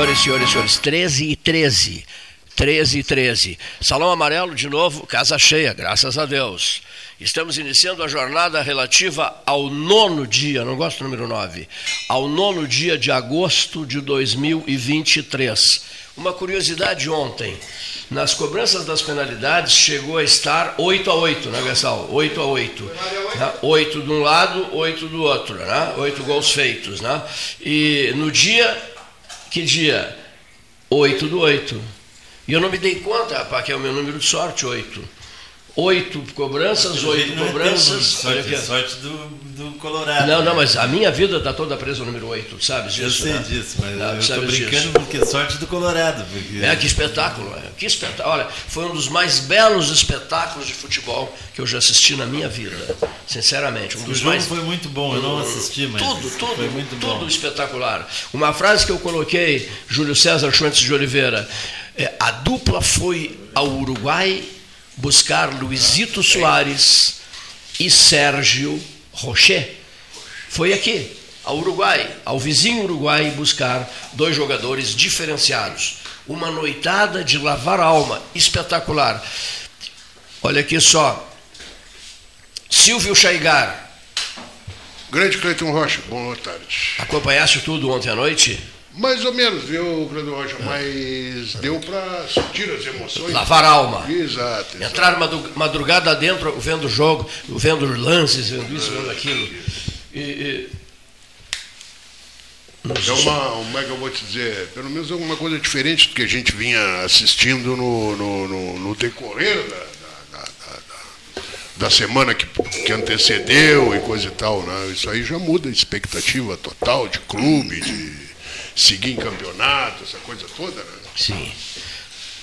Senhores, senhores, senhores. 13 e 13. 13 e 13. Salão Amarelo, de novo, casa cheia, graças a Deus. Estamos iniciando a jornada relativa ao nono dia, não gosto do número 9, ao nono dia de agosto de 2023. Uma curiosidade ontem, nas cobranças das penalidades chegou a estar 8 a 8, né, Gessal? 8 a 8. Né? 8 de um lado, 8 do outro, né? 8 gols feitos, né? E no dia que dia? 8 do 8. E eu não me dei conta, rapaz, que é o meu número de sorte, 8 oito cobranças, oito cobranças. sorte, sorte do, do Colorado. Não, não, mas a minha vida está toda presa no número oito, sabes disso? Eu sei né? disso, mas não, eu estou brincando disso. porque sorte do Colorado. Porque... É, que espetáculo, é, que espetáculo. Olha, foi um dos mais belos espetáculos de futebol que eu já assisti na minha vida, sinceramente. Um o dos jogo mais... foi muito bom, eu não assisti, mas tudo, tudo, foi muito tudo bom. espetacular. Uma frase que eu coloquei, Júlio César Schwantz de Oliveira, é, a dupla foi ao Uruguai buscar Luizito Soares e Sérgio Rocher. Foi aqui, ao Uruguai, ao vizinho Uruguai, buscar dois jogadores diferenciados. Uma noitada de lavar alma, espetacular. Olha aqui só. Silvio Chaigar. Grande Cleiton Rocha, boa tarde. Acompanhaste tudo ontem à noite? Mais ou menos, viu, Grande Rocha? Mas deu para sentir as emoções. Lavar a alma. Exato, exato. Entrar madrugada dentro, vendo o jogo, vendo lances, vendo isso, vendo aquilo. E, e... É uma, como é que eu vou te dizer? Pelo menos alguma coisa diferente do que a gente vinha assistindo no, no, no, no decorrer da, da, da, da, semana que, que antecedeu e coisa e tal. Né? Isso aí já muda a expectativa total de clube, de seguir em campeonato, essa coisa toda. Né? Sim.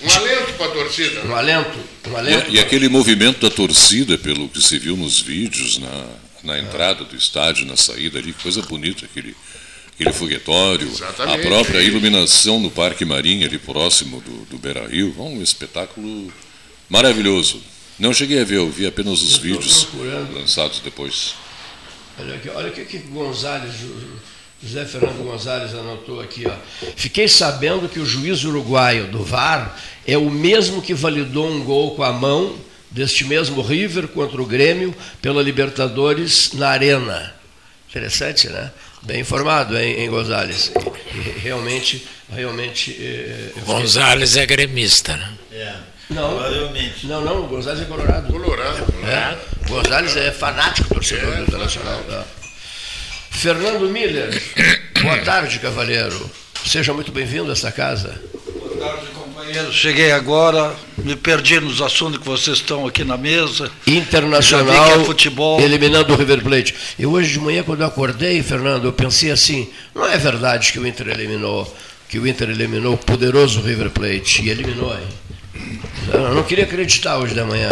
Um alento para a torcida. Um alento. Um alento e, e, aquele movimento da torcida, pelo que se viu nos vídeos, na, na entrada do estádio, na saída ali, coisa bonita, aquele, aquele foguetório, Exatamente. a própria iluminação no Parque Marinha, ali próximo do, do Beira Rio, um espetáculo maravilhoso. Não cheguei a ver, eu vi apenas os vídeos lançados depois. Olha aqui, olha o que, que Gonzalez José Fernando Gonzalez anotou aqui, ó. Fiquei sabendo que o juiz uruguaio do VAR é o mesmo que validou um gol com a mão deste mesmo River contra o Grêmio pela Libertadores na Arena. Interessante, né? Bem informado, hein, hein Gonzalez? Realmente, realmente. Eh, Gonzalez é gremista, né? É. Não, provavelmente. Não, não, o Gonzalez é colorado. Colorado. É. Gonzalez é fanático torcedor é, do Internacional. É. Fernando Miller, boa tarde, cavalheiro. Seja muito bem-vindo a esta casa. Boa tarde, companheiro. Cheguei agora, me perdi nos assuntos que vocês estão aqui na mesa. Internacional, é futebol. eliminando o River Plate. E hoje de manhã, quando eu acordei, Fernando, eu pensei assim: não é verdade que o Inter eliminou, que o Inter eliminou o poderoso River Plate e eliminou, hein? Eu não queria acreditar hoje de manhã,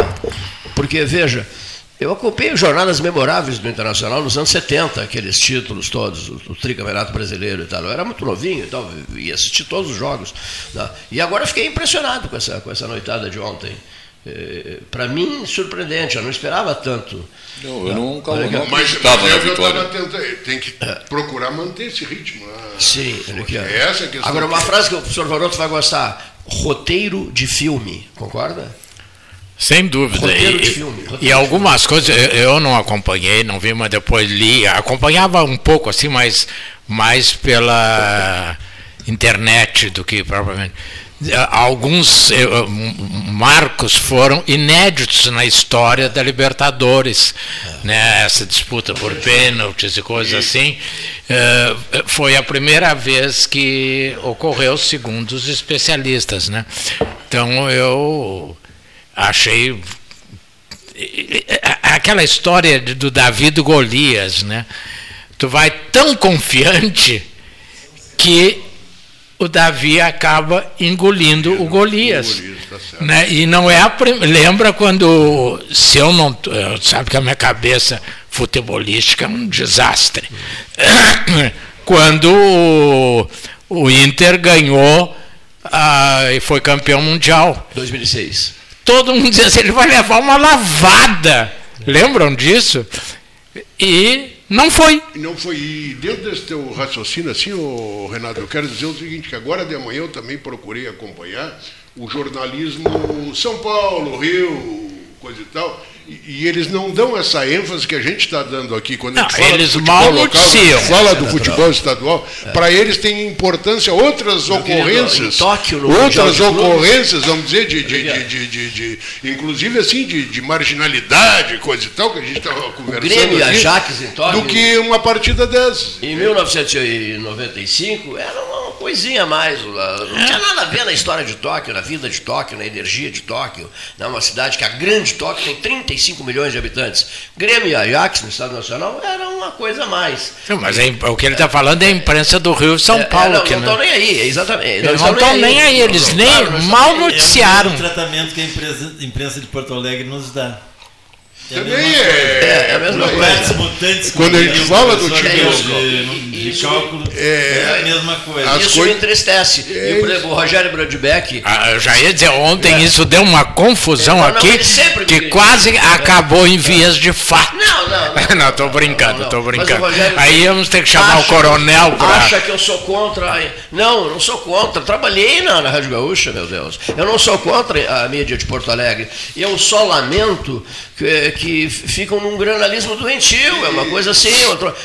porque veja eu acompanhei jornadas memoráveis do Internacional nos anos 70, aqueles títulos todos, o, tricampeonato brasileiro e tal. Eu era muito novinho e tal, ia assistir todos os jogos. Né? E agora fiquei impressionado com essa, com essa noitada de ontem. É, Para mim, surpreendente, eu não esperava tanto. Não, eu não, não, não mas, estava mas na vitória. Tentando, tem que é. procurar manter esse ritmo. Né? Sim, aqui, é essa a questão. Agora, uma frase que o professor Varoto vai gostar: roteiro de filme, concorda? Sem dúvida. Roteiro e, filme, e algumas coisas eu, eu não acompanhei, não vi, mas depois li. Acompanhava um pouco assim, mas mais pela internet do que propriamente. Alguns marcos foram inéditos na história da Libertadores, né? essa disputa por pênaltis e coisas assim. Eh, foi a primeira vez que ocorreu, segundo os especialistas. Né? Então eu achei aquela história do Davi do Golias, né? Tu vai tão confiante que o Davi acaba engolindo o Golias. Tá né? E não é a prim... lembra quando se eu não sabe que a minha cabeça futebolística é um desastre. quando o, o Inter ganhou ah, e foi campeão mundial. 2006 todo mundo dizia assim, ele vai levar uma lavada. Lembram disso? E não foi. Não foi. E dentro desse teu raciocínio, assim, oh, Renato, eu quero dizer o seguinte, que agora de manhã eu também procurei acompanhar o jornalismo São Paulo, Rio, coisa e tal. E, eles não dão essa ênfase que a gente está dando aqui quando não, a gente fala eles do futebol local, fala do é futebol estadual. É. Para eles tem importância outras ocorrências, Tóquio, outras ocorrências, vamos dizer, de, de, de, de, de inclusive assim de, de, marginalidade, coisa e tal que a gente estava conversando. O Grêmio aqui, em Tóquio. Do que uma partida dessas. Em 1995 era uma coisinha a mais. Não tinha nada a ver na história de Tóquio, na vida de Tóquio, na energia de Tóquio. É uma cidade que a grande Tóquio tem 35 milhões de habitantes. Grêmio e Ajax no Estado Nacional era uma coisa a mais. Não, mas é, o que ele está falando é a imprensa do Rio e São é, Paulo. É, não, não estão nem aí, exatamente. Eles não estão nem aí, eles nem mal noticiaram. É o tratamento que a imprensa, imprensa de Porto Alegre nos dá. Também é, é, é a mesma coisa. Quando a gente fala do time de, cálculo, é, é, a mesma coisa. Isso me entristece. É e, por exemplo, o Rogério Brodbeck. Ah, eu já ia dizer, ontem é. isso deu uma confusão não, aqui que quase acabou em vias de fato. Não, não. Não, estou brincando, estou brincando. Aí vamos ter que chamar o coronel para. Acha que eu sou contra. Não, eu não sou contra. Trabalhei na, na Rádio Gaúcha, meu Deus. Eu não sou contra a mídia de Porto Alegre. Eu só lamento que, que ficam num granalismo doentio, é uma coisa assim,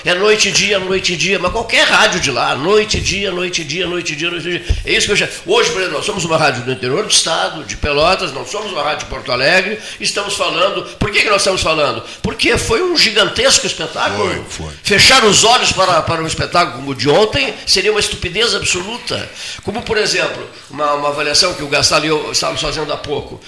é noite e dia, noite e dia, mas qualquer rádio de lá, noite e dia, noite e dia, noite e dia, noite e dia. É isso que eu já. Hoje, por exemplo, nós somos uma rádio do interior do estado, de Pelotas, não somos uma rádio de Porto Alegre, estamos falando. Por que, que nós estamos falando? Porque foi um, gigantesco espetáculo. Foi, foi. Fechar os olhos para, para um espetáculo como o de ontem seria uma estupidez absoluta. Como, por exemplo, uma, uma avaliação que o Gastal e eu estávamos fazendo há pouco.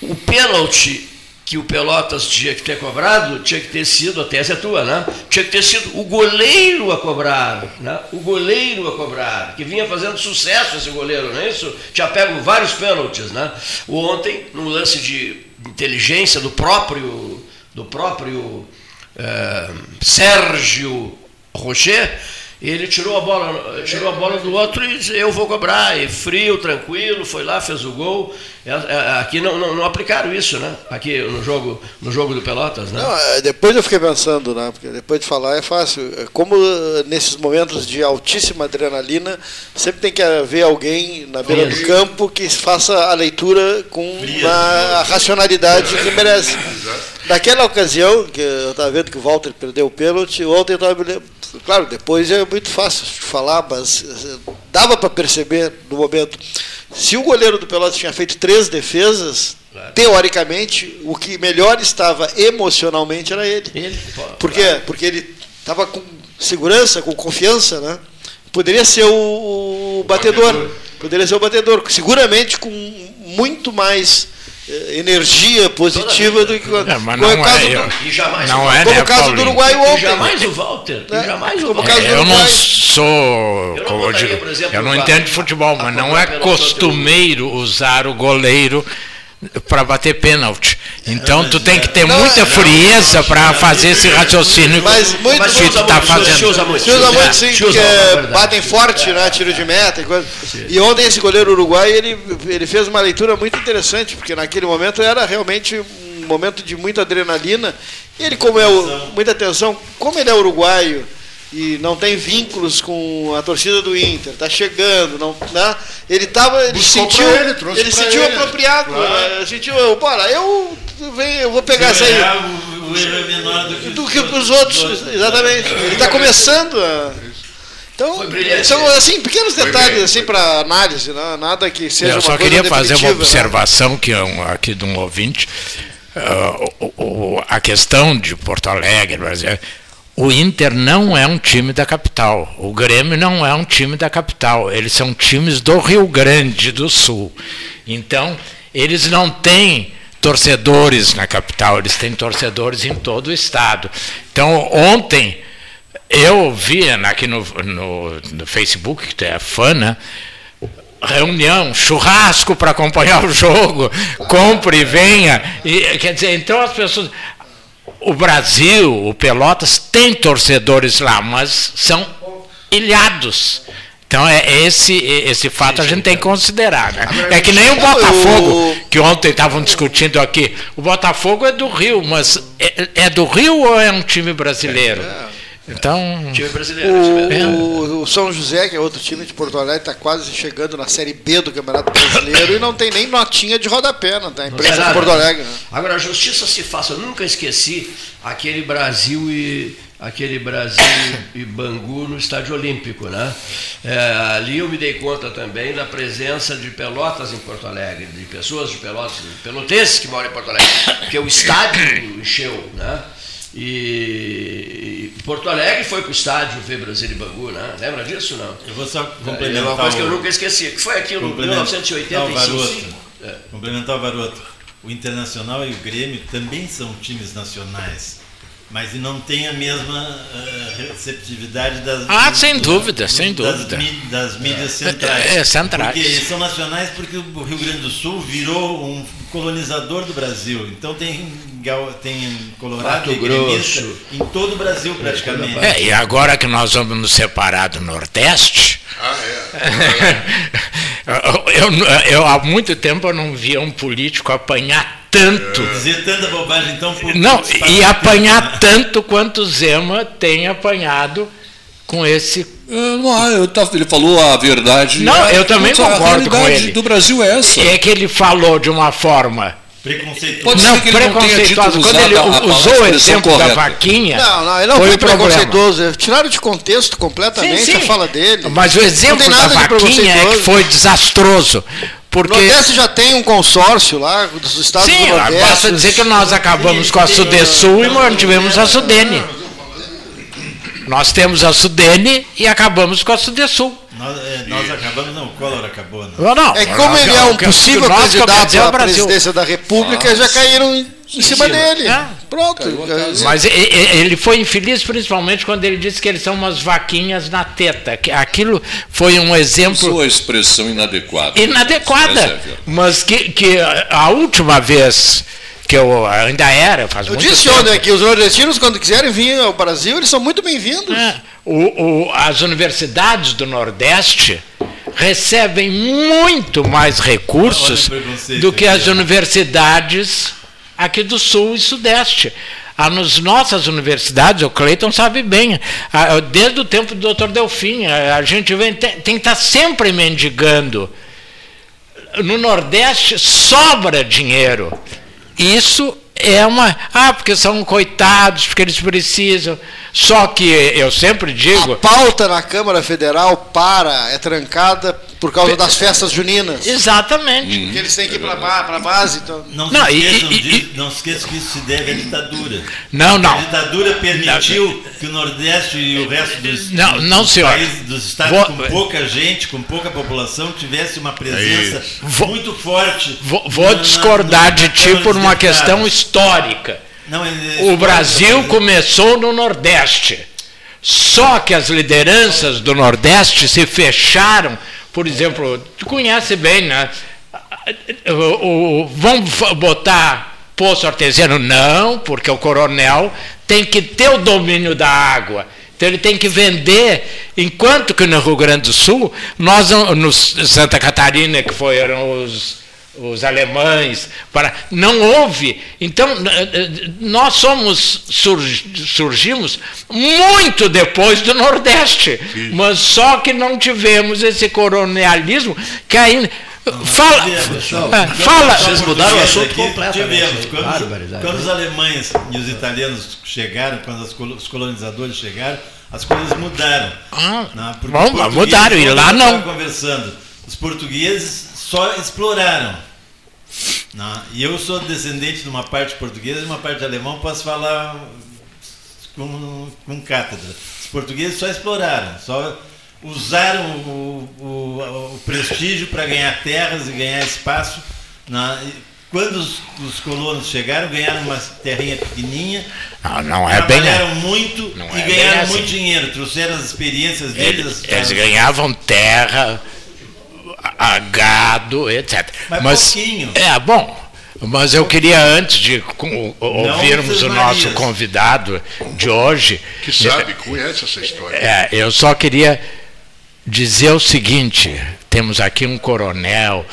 O pênalti que o Pelotas tinha que ter cobrado, tinha que ter sido, a tese é tua, né? Tinha que ter sido o goleiro a cobrar, né? O goleiro a cobrar, que vinha fazendo sucesso esse goleiro, não é isso? Tinha pego vários pênaltis, né? Ontem, num lance de inteligência do próprio, do próprio eh, Sérgio Rocher, ele tirou a bola, tirou a bola do outro e disse, eu vou cobrar. E frio, tranquilo, foi lá, fez o gol. É, é, aqui não, não, não, aplicaram isso, né? Aqui no jogo, no jogo do Pelotas, né? Não, é, depois eu fiquei pensando, né? Porque depois de falar é fácil. Como nesses momentos de altíssima adrenalina, sempre tem que haver alguém na beira do campo que faça a leitura com a racionalidade que merece. Naquela ocasião, que eu estava vendo que o Walter perdeu o pênalti, ontem eu estava Claro, depois é muito fácil de falar, mas eh, dava para perceber no momento. Se o goleiro do Pelotas tinha feito três defesas, claro. teoricamente, o que melhor estava emocionalmente era ele. ele Por quê? Claro. Porque ele estava com segurança, com confiança, né? Poderia ser o, o batedor. batedor. Poderia ser o batedor. Seguramente com muito mais energia positiva do que é, mas não é, caso eu, do, jamais não é, como né, o caso do Uruguai ontem. jamais o Walter. É, jamais o Walter. É, eu não sou. Eu não, eu digo, exemplo, eu não entendo de futebol, mas não é costumeiro usar o goleiro para bater pênalti. Então tu tem que ter não, muita frieza para fazer esse raciocínio mas muito, que tu está fazendo. Se usa muito, se usa muito sim, porque batem forte, né, tiro de meta e coisa. E ontem esse goleiro uruguai, ele, ele fez uma leitura muito interessante, porque naquele momento era realmente um momento de muita adrenalina. E ele, como é o, muita atenção, como ele é uruguaio, e não tem vínculos com a torcida do Inter, está chegando, não, né? ele tava, ele Buscou sentiu, ele, ele sentiu ele. apropriado, claro. né? sentiu, bora, eu, venho, eu vou pegar essa aí. O, erro é menor do que, do que os outros, outros, exatamente. Ele está começando a então, são assim pequenos detalhes assim para análise, né? nada que seja Eu só queria fazer uma né? observação né? que é um, aqui de um ouvinte. Uh, o, o, a questão de Porto Alegre, o Inter não é um time da capital. O Grêmio não é um time da capital. Eles são times do Rio Grande do Sul. Então, eles não têm torcedores na capital, eles têm torcedores em todo o estado. Então, ontem, eu vi aqui no, no, no Facebook, que tu é fã, né? reunião, churrasco para acompanhar o jogo, compre e venha. E, quer dizer, então as pessoas o Brasil, o Pelotas, tem torcedores lá, mas são ilhados. Então é esse esse fato a gente tem que considerar, né? É que nem o Botafogo que ontem estavam discutindo aqui. O Botafogo é do Rio, mas é, é do Rio ou é um time brasileiro? Então, time brasileiro, o, o, São José, que é outro time de Porto Alegre, está quase chegando na Série B do Campeonato Brasileiro e não tem nem notinha de rodapé, não tem imprensa de Porto Alegre. Né? Agora, a justiça se faça. Eu nunca esqueci aquele Brasil e aquele Brasil e Bangu no Estádio Olímpico, né? É, ali eu me dei conta também da presença de Pelotas em Porto Alegre, de pessoas de Pelotas, pelotenses que moram em Porto Alegre, porque o estádio encheu, né? E, Porto Alegre foi para o estádio ver Brasil e Bangu, né? Lembra disso não? Eu vou só complementar. É uma coisa que eu nunca esqueci, que foi aquilo em 1985. É. Complementar o Varoto. O Internacional e o Grêmio também são times nacionais mas não tem a mesma uh, receptividade das ah sem dúvida do, sem das, dúvida. das mídias centrais. é, é, centrais. Porque são nacionais porque o Rio Grande do Sul virou um colonizador do Brasil. Então tem tem Colorado Grosso. em todo o Brasil praticamente. é, e agora que nós vamos nos separar do Nordeste ah, é. eu, eu, eu, há muito tempo eu não via um político apanhar tanto. Dizer tanta bobagem, então. Por, não, e apanhar tanto quanto Zema tem apanhado com esse. Não, eu tava, ele falou a verdade. Não, eu também concordo com ele. do Brasil é essa. É que ele falou de uma forma Preconceituoso. Não, que preconceituoso. Quando ele usou o exemplo correta. da vaquinha. Não, não, ele não foi, foi preconceituoso. Tiraram de contexto completamente sim, sim. a fala dele. Mas o exemplo da vaquinha é que foi desastroso. Porque... O Nordeste já tem um consórcio lá dos estados Sim, do Nordeste. basta dizer que nós acabamos com a Sudesul e mantivemos a Sudene. Nós temos a Sudene e acabamos com a Sudesul. Nós, é, nós acabamos, não, o Collor acabou. Não. Não, não, É como ele é um possível candidato à presidência da República, já caíram em, em cima dele. É. Pronto. Mas e- e- ele foi infeliz principalmente quando ele disse que eles são umas vaquinhas na teta. que Aquilo foi um exemplo Sua expressão inadequada. É inadequada. verdade. Mas que, que a última vez que eu ainda era, faz Eu muito disse tempo. ontem que os nordestinos, quando quiserem vir ao Brasil, eles são muito bem-vindos. É, o- o- as universidades do Nordeste recebem muito mais recursos do que as universidades aqui do Sul e Sudeste. As nossas universidades, o Cleiton sabe bem, a- desde o tempo do Dr. Delfim, a, gente vem, tem, tem que estar sempre mendigando. No Nordeste sobra dinheiro. Isso é uma. Ah, porque são coitados, porque eles precisam. Só que eu sempre digo. A pauta na Câmara Federal para, é trancada por causa das festas juninas. Exatamente. Que eles têm que ir para a base. Então. Não, Não, se e- esqueçam e- disso- não se esqueçam que isso se deve à ditadura. Não, A não. ditadura permitiu que o Nordeste e o resto dos, Não, não, dos senhor. países, dos estados Vou- com pouca gente, com pouca população, tivesse uma presença Vou- muito forte. Vou, vou na- na- discordar na de ti por uma questão histórica. Não, é- O histórica, Brasil começou no Nordeste. Só que as lideranças do Nordeste se fecharam. Por exemplo, tu conhece bem, né? O, o- vamos botar poço artesiano? Não, porque o coronel tem que ter o domínio da água. Então ele tem que vender, enquanto que no Rio Grande do Sul, nós no Santa Catarina, que foram os, os alemães, para, não houve. Então, nós somos, surg- surgimos muito depois do Nordeste, mas só que não tivemos esse colonialismo que ainda. Fala, tivemos. ah, fala, Vocês mudaram o assunto completamente. Tivemos. Quando, quando os alemães e os italianos chegaram, quando os colonizadores chegaram, as coisas mudaram. Ah, Né? Mudaram, e lá não. conversando, os portugueses só exploraram. Né? E eu sou descendente de uma parte portuguesa e uma parte alemã, posso falar com, com cátedra. Os portugueses só exploraram, só usaram o, o- o prestígio para ganhar terras e ganhar espaço. E quando os, os colonos chegaram, ganharam uma terrinha pequenininha, Não, não é bem. trabalharam muito Não e é ganharam assim. muito dinheiro, trouxeram as experiências deles. Eles, eles ganhavam terra, a- a gado, etc. Mas pouquinho. É, bom. Mas eu queria, antes de com- ouvirmos o nosso Marias. convidado de hoje, Que sabe, conhece essa história. é, eu só queria dizer o seguinte: temos aqui um coronel,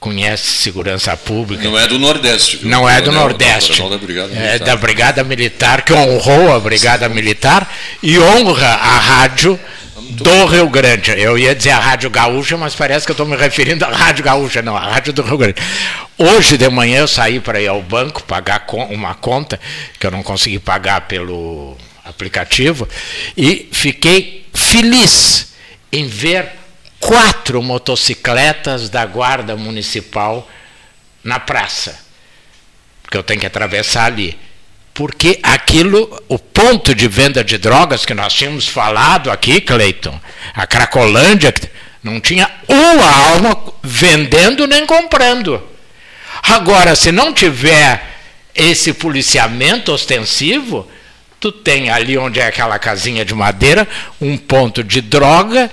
conhece segurança pública. Não é do Nordeste. viu? Não é do Nordeste. da Brigada É Militar. da Brigada Militar, que honrou a Brigada Militar e honra a rádio do Rio Grande. Eu ia dizer a Rádio Gaúcha, mas parece que eu estou me referindo à Rádio Gaúcha, não, a Rádio do Rio Grande. Hoje de manhã eu saí para ir ao banco pagar uma conta que eu não consegui pagar pelo aplicativo e fiquei feliz em ver quatro motocicletas da Guarda Municipal na praça porque eu tenho que atravessar ali. Porque aquilo, o ponto de venda de drogas que nós tínhamos falado aqui, Cleiton, a Cracolândia, não tinha uma alma vendendo nem comprando. Agora, se não tiver esse policiamento ostensivo, tu tem ali onde é aquela casinha de madeira, um ponto de droga,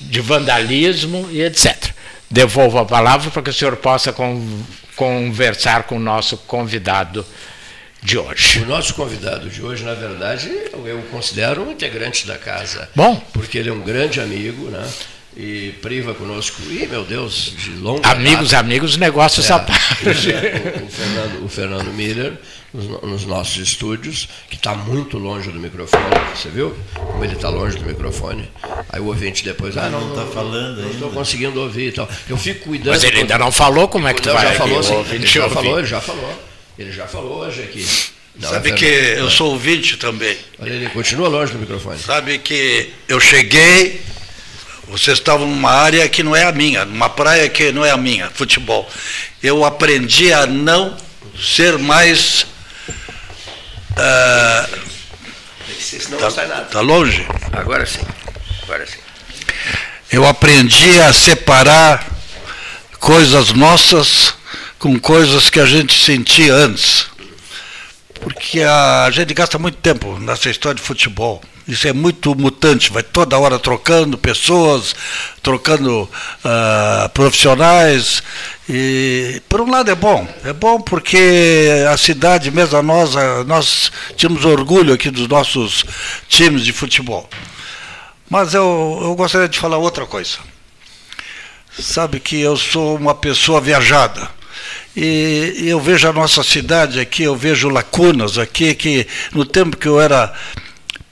de vandalismo e etc. Devolvo a palavra para que o senhor possa con- conversar com o nosso convidado de hoje. O nosso convidado de hoje, na verdade, eu o considero um integrante da casa. Bom. Porque ele é um grande amigo, né? E priva conosco, ih, meu Deus, de longa Amigos, data. amigos, negócios à É, parte. o, o Fernando, o Fernando Miller, nos, no- nos nossos estúdios, que está muito longe do microfone. Você viu como ele está longe do microfone? Aí o ouvinte depois, ah, não não tá falando Não estou conseguindo ouvir e tal. Eu fico cuidando. Mas ele ainda não falou como é que tu vai já falou, sim. Ele já ouvir. falou, ele já falou. Ele já falou hoje aqui. Não, Sabe é que eu sou ouvinte também. Olha, ele continua longe do microfone. Sabe que eu cheguei, Vocês estavam numa área que não é a minha, numa praia que não é a minha, futebol. Eu aprendi a não ser mais. Uh, não tá, sai nada. Tá longe? Agora sim. Agora sim. Eu aprendi a separar coisas nossas com coisas que a gente sentia antes. Porque a gente gasta muito tempo nessa história de futebol. Isso é muito mutante, vai toda hora trocando pessoas, trocando uh, profissionais. E por um lado é bom, é bom porque a cidade mesmo, a nós, nós tínhamos orgulho aqui dos nossos times de futebol. Mas eu, eu gostaria de falar outra coisa. Sabe que eu sou uma pessoa viajada. E, eu vejo a nossa cidade aqui, eu vejo lacunas aqui, que no tempo que eu era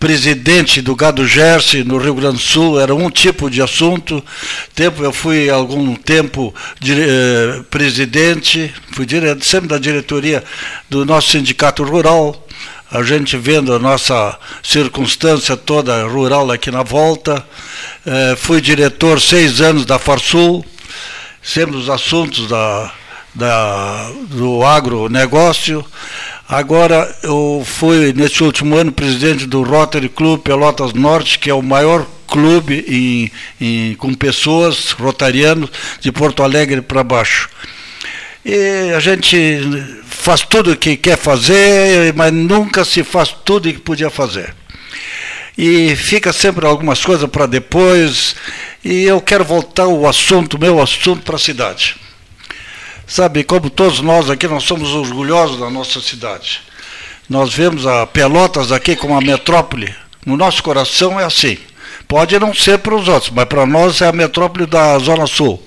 presidente do Gado Gerse no Rio Grande do Sul, era um tipo de assunto. Tempo eu fui algum tempo dire, eh, presidente, fui sempre da diretoria do nosso sindicato rural. A gente vendo a nossa circunstância toda rural aqui na volta. Eh, fui diretor seis anos da Farsul, sempre os assuntos da, da, do agronegócio. Agora, eu fui, nesse último ano, presidente do Rotary Club Pelotas Norte, que é o maior clube em, em, com pessoas rotarianos de Porto Alegre para baixo. E a gente faz tudo o que quer fazer, mas nunca se faz tudo o que podia fazer. E fica sempre algumas coisas para depois, e eu quero voltar o assunto, meu assunto, para a cidade. Sabe, como todos nós aqui, nós somos orgulhosos da nossa cidade. Nós vemos a Pelotas aqui como a metrópole. No nosso coração é assim. Pode não ser para os outros, mas para nós é a metrópole da Zona Sul.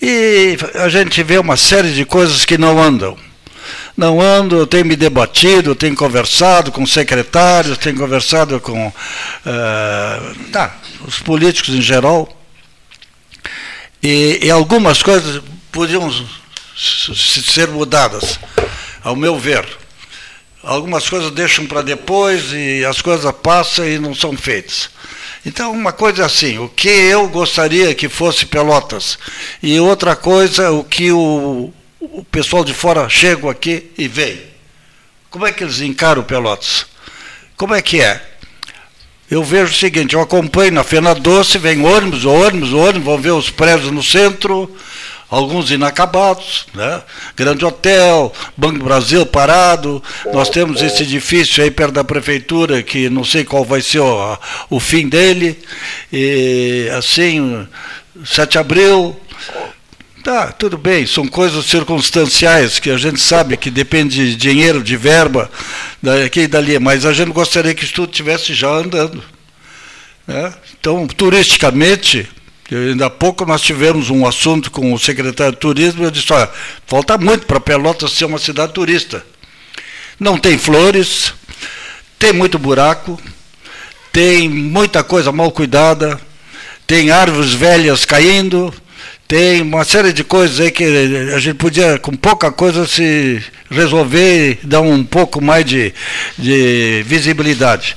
E a gente vê uma série de coisas que não andam. Não ando, eu tenho me debatido, tenho conversado com secretários, tenho conversado com uh, tá, os políticos em geral. E, e algumas coisas podiam ser mudadas, ao meu ver. Algumas coisas deixam para depois e as coisas passam e não são feitas. Então, uma coisa é assim, o que eu gostaria que fosse Pelotas, e outra coisa, o que o, o pessoal de fora chega aqui e vem. Como é que eles encaram Pelotas? Como é que é? Eu vejo o seguinte, eu acompanho na Fena Doce, vem ônibus, ônibus, ônibus, vão ver os prédios no centro, alguns inacabados, né? Grande Hotel, Banco do Brasil parado, nós temos esse edifício aí perto da prefeitura que não sei qual vai ser o, o fim dele, e assim, 7 de abril, Tá, tudo bem, são coisas circunstanciais que a gente sabe que depende de dinheiro, de verba, daqui e dali, mas a gente gostaria que isso tudo estivesse já andando. Né? Então, turisticamente, Ainda há pouco nós tivemos um assunto com o secretário de turismo, eu disse, olha, falta muito para Pelotas ser uma cidade turista. Não tem flores, tem muito buraco, tem muita coisa mal cuidada, tem árvores velhas caindo, tem uma série de coisas aí que a gente podia, com pouca coisa, se resolver e dar um pouco mais de, de visibilidade.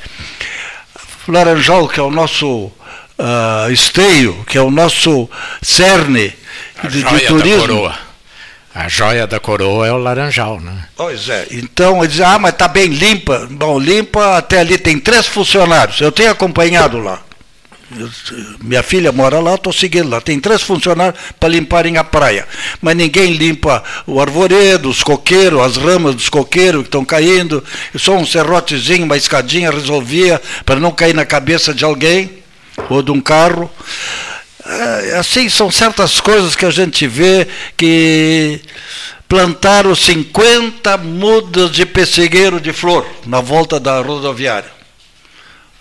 Laranjal, que é o nosso uh, esteio, que é o nosso cerne de, de turismo. A joia da coroa é o laranjal, né? Pois é. Então, ele diz, ah, mas está bem limpa. Bom, limpa até ali tem três funcionários. Eu tenho acompanhado lá. Eu, minha filha mora lá, estou seguindo lá. Tem três funcionários para limparem a praia. Mas ninguém limpa o arvoredo, os coqueiros, as ramas dos coqueiros que estão caindo. Só um serrotezinho, uma escadinha resolvia para não cair na cabeça de alguém ou de um carro. É, assim, são certas coisas que a gente vê que plantaram 50 mudas de pessegueiro de flor na volta da rodoviária.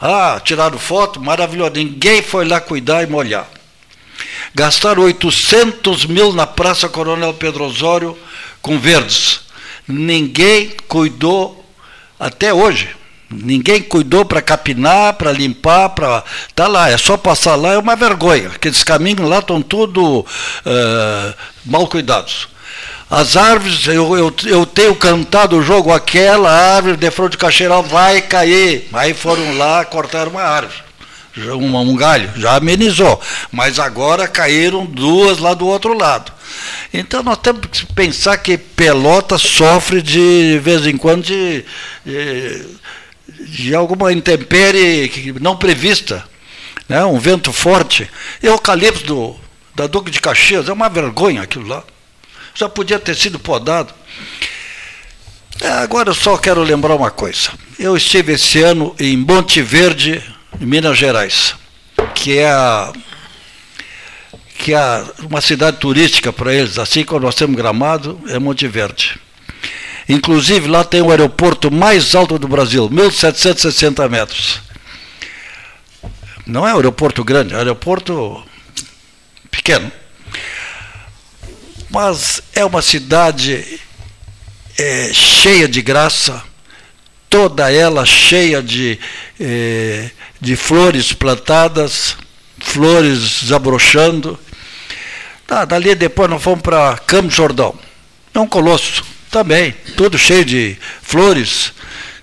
Ah, tiraram foto, maravilhoso. Ninguém foi lá cuidar e molhar. Gastaram 800 mil na Praça Coronel Pedro Osório com verdes. Ninguém cuidou até hoje. Ninguém cuidou para capinar, para limpar, para. Tá lá, é só passar lá, é uma vergonha. Aqueles caminhos lá estão tudo uh, mal cuidados. As árvores, eu, eu, eu tenho cantado o jogo, aquela árvore de frente de vai cair. Aí foram lá, cortaram uma árvore. um, um galho, já amenizou. Mas agora caíram duas lá do outro lado. Então nós temos que pensar que Pelota sofre de, de vez em quando de, de, de alguma intempérie não prevista. Né? Um vento forte. Eucalipto do, da Duque de Caxias, é uma vergonha aquilo lá. Já podia ter sido podado. É, agora eu só quero lembrar uma coisa. Eu estive esse ano em Monte Verde, em Minas Gerais, que é a que é uma cidade turística para eles, assim como nós temos Gramado, é Monte Verde. Inclusive, lá tem o aeroporto mais alto do Brasil, 1.760 metros. Não é aeroporto grande, é aeroporto pequeno. Mas é uma cidade é, cheia de graça, toda ela cheia de, é, de flores plantadas, flores desabrochando. Tá, dali depois nós fomos para Campos Jordão. É um colosso também, tudo cheio de flores.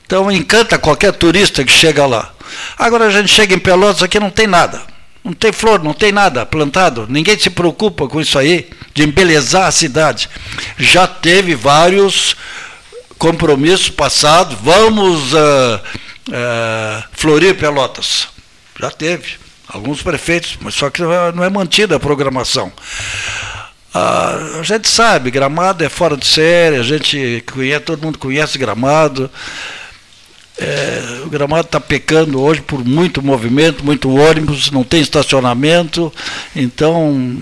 Então encanta qualquer turista que chega lá. Agora a gente chega em Pelotas, aqui não tem nada. Não tem flor, não tem nada plantado. Ninguém se preocupa com isso aí, de embelezar a cidade. Já teve vários compromissos passados. Vamos uh, uh, florir Pelotas. Já teve. Alguns prefeitos, mas só que não é, é mantida a programação. Uh, a gente sabe, Gramado é fora de série, a gente conhece, todo mundo conhece Gramado. É, o gramado está pecando hoje por muito movimento, muito ônibus, não tem estacionamento, então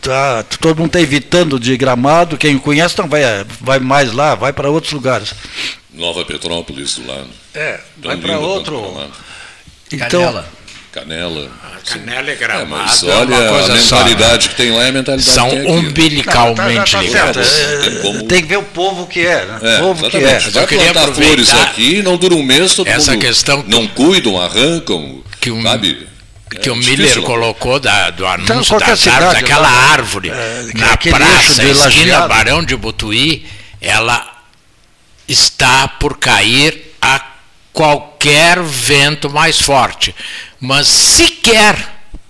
tá, todo mundo está evitando de gramado. Quem conhece não vai, vai mais lá, vai para outros lugares. Nova Petrópolis do lado. É, vai para outro. Então, Canela. Canela. Ah, canela é gramado. É, mas olha, é a mentalidade só, que tem lá é a mentalidade São que tem aqui. umbilicalmente não, tá, tá, tá ligados. tem, como... tem, que ver o povo que é, né? É, o povo que é. Vai Eu queria plantar flores aqui, não dura um mês, todo essa mundo questão que não cuidam, arrancam, que o- sabe? que É o difícil, Miller não. colocou da- do Então, anúncio qualquer das cidade árvores, aquela lá, árvore é, na praça, de esquina. Barão de Butuí, ela está por cair a qualquer vento mais forte. Mas sequer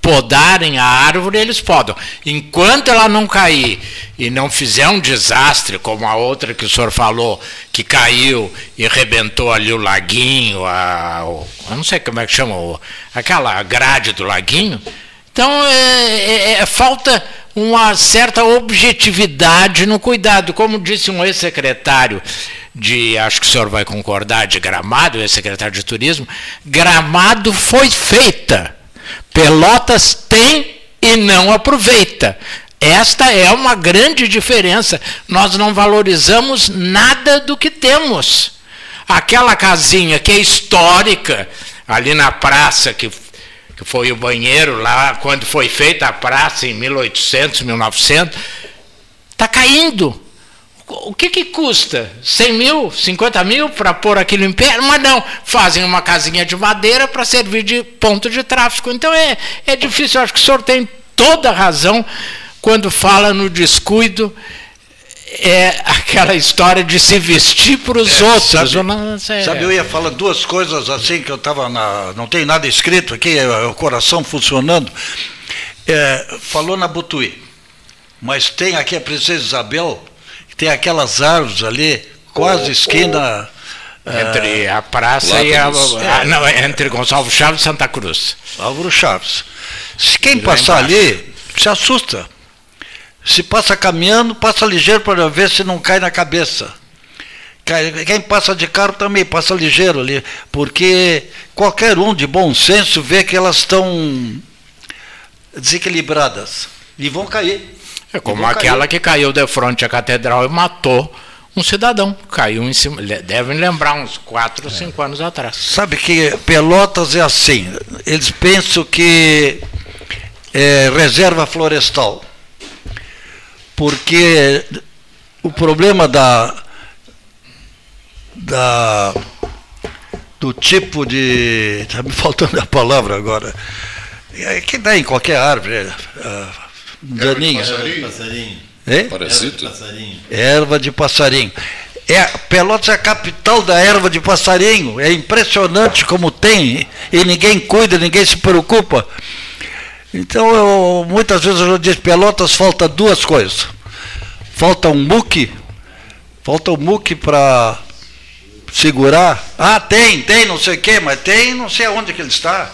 podarem a árvore, eles podam. Enquanto ela não cair e não fizer um desastre, como a outra que o senhor falou, que caiu e rebentou ali o laguinho, a, o- eu não sei como é que chama, o- aquela grade do laguinho, então é, é- é- falta uma certa objetividade no cuidado. Como disse um ex-secretário de, acho que o senhor vai concordar, de Gramado, ex-secretário de Turismo, Gramado foi feita. Pelotas tem e não aproveita. Esta é uma grande diferença. Nós não valorizamos nada do que temos. Aquela casinha que é histórica, ali na praça, que, que foi o banheiro lá, quando foi feita a praça em 1800, 1900, está caindo. O que, que custa? 100 mil, 50 mil para pôr aquilo em pé? Mas não, fazem uma casinha de madeira para servir de ponto de tráfego. Então é, é difícil, eu acho que o senhor tem toda a razão quando fala no descuido. É aquela história de se vestir para os outros. sabe- Eu não sei. Sabe, eu ia falar duas coisas assim que eu estava na. Não tem nada escrito aqui, é o coração funcionando. É, falou na Butuí, mas tem aqui a Princesa Isabel, tem aquelas árvores ali, quase esquina. Entre a praça e a, ah, não, entre Gonçalves Chaves e Santa Cruz. Álvaro Chaves. Se quem lá passar embaixo. ali, se assusta. Se passa caminhando, passa ligeiro para ver se não cai na cabeça. Quem passa de carro também passa ligeiro ali, porque qualquer um de bom senso vê que elas estão desequilibradas e vão cair. É como aquela cair. que caiu de frente à catedral e matou um cidadão. Caiu em cima. Devem lembrar uns 4 ou 5 anos atrás. Sabe que Pelotas é assim, eles pensam que é reserva florestal. Porque o problema da, da do tipo de. Está me faltando a palavra agora. É, que dá em qualquer árvore. é, ah, daninha. passarinho. Passarinho. Hein? Parasita? Passarinho. Erva de passarinho. É, Pelotas é a capital da erva de passarinho. É impressionante como tem e ninguém cuida, ninguém se preocupa. Então, eu, muitas vezes eu já disse, Pelotas falta duas coisas. Falta um muque, falta um muque para segurar. Ah, tem, tem, não sei o quê, mas tem, não sei aonde que ele está.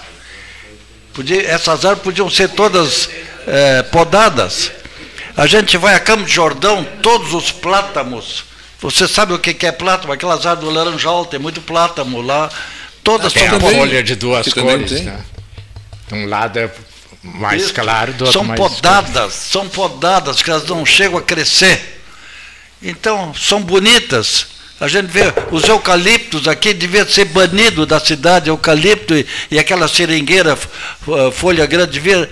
Podia, essas árvores podiam ser todas eh, podadas. A gente vai a Campo de Jordão, todos os plátamos. Você sabe o que que é plátano? Aquelas árvores do laranjal, tem muito plátano lá. Todas Tem são a folha de duas cores. tem. Né? De um lado é mais claro, do São mais podadas, são podadas, que elas não chegam a crescer. Então, são bonitas. A gente vê os eucaliptos aqui, devia ser banido da cidade, eucalipto e, e aquela seringueira, folha grande, devia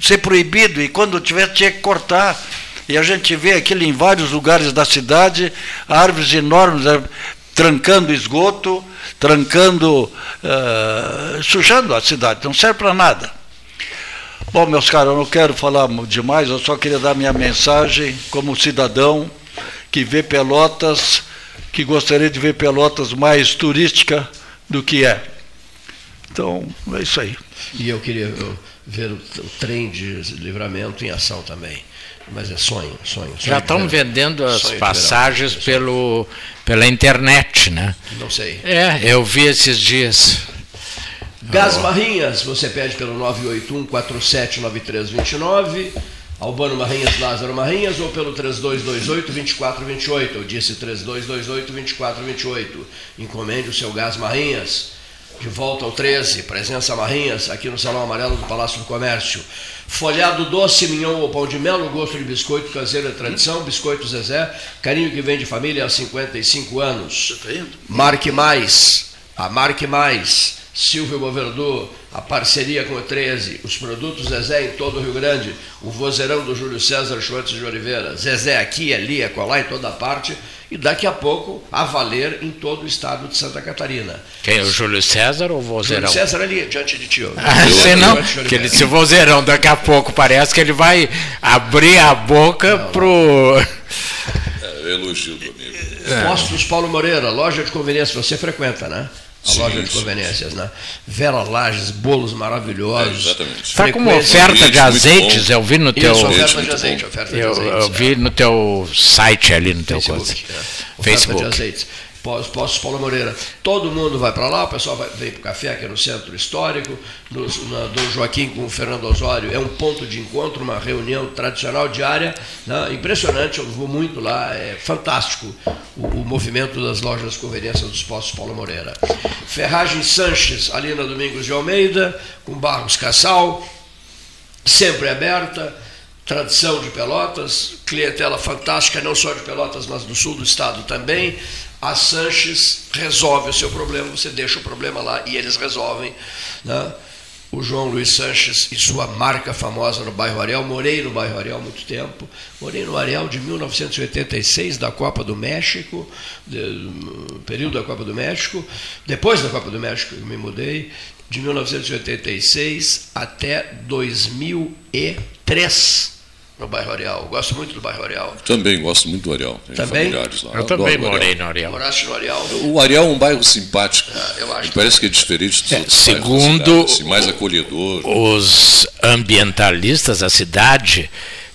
ser proibido. E quando tiver, tinha que cortar. E a gente vê aquilo em vários lugares da cidade, árvores enormes eh, trancando esgoto, trancando, eh, sujando a cidade, não serve para nada. Bom, meus caros, eu não quero falar demais, eu só queria dar minha mensagem como cidadão que vê Pelotas, que gostaria de ver Pelotas mais turística do que é. Então, é isso aí. E eu queria ver o, o trem de livramento em ação também. Mas é sonho, sonho. sonho Já estão vendendo as Sonho passagens verão. pelo, pela internet, né? Não sei. É, eu vi esses dias. Gás Marrinhas, você pede pelo 981-479329, Albano Marrinhas, Lázaro Marrinhas, ou pelo 3228-2428. Eu disse 3228-2428. Encomende o seu Gás Marrinhas. De volta ao 13, presença Marrinhas, aqui no Salão Amarelo do Palácio do Comércio. Folhado doce, mignon ou pão de mel, gosto de biscoito caseiro é tradição, biscoito Zezé, carinho que vem de família há 55 anos. Marque Mais, a Marque Mais, Silvio Boverdu, a parceria com o 13, os produtos Zezé em todo o Rio Grande, o vozeirão do Júlio César Schwartz de Oliveira, Zezé aqui, ali, acolá, em toda parte, e daqui a pouco a valer em todo o estado de Santa Catarina. Quem? O Júlio César ou o Vozeirão? Júlio César ali, diante de ti. Ah, sei não, que ele, se o vozeirão daqui a pouco parece que ele vai abrir a boca pro. É, elogio do amigo. Postos Paulo Moreira, loja de conveniência, você frequenta, né? A Sim, loja de sim, conveniências, né? Vera Lages, bolos maravilhosos. É, exatamente. Tá com uma oferta de azeites, eu vi no teu. Isso, oferta de azeite, oferta de Eu, azeites. eu vi no teu site ali, no teu coisa. Facebook. né? Oferta Facebook. de azeites. Pos- Postos Paulo Moreira. Todo mundo vai para lá, o pessoal vai, vem para o café aqui no centro histórico, no, na Dom Joaquim com o Fernando Osório. É um ponto de encontro, uma reunião tradicional diária. né? Impressionante, eu vou muito lá, é fantástico o, o movimento das lojas de conveniência dos Postos Paulo Moreira. Ferragem Sanches, ali na Domingos de Almeida, com Barros Cassal, sempre aberta, tradição de Pelotas, clientela fantástica, não só de Pelotas, mas do sul do estado também. A Sanches resolve o seu problema, você deixa o problema lá e eles resolvem. Né? O João Luiz Sanches e sua marca famosa no bairro Ariel. Morei no bairro Ariel há muito tempo. Morei no Ariel de 1986, da Copa do México, de- período da Copa do México. Depois da Copa do México eu me mudei, de 1986 até 2003 no bairro Areal. Eu Gosto muito do bairro Areal. Também gosto muito do Areal. Também? familiares lá. Eu também Areal. morei no Ariel. Moraste no Areal? O Areal é um bairro simpático. Ah, eu acho parece que é diferente dos É, outros segundo cidade, assim, mais acolhedor. Os ambientalistas, a cidade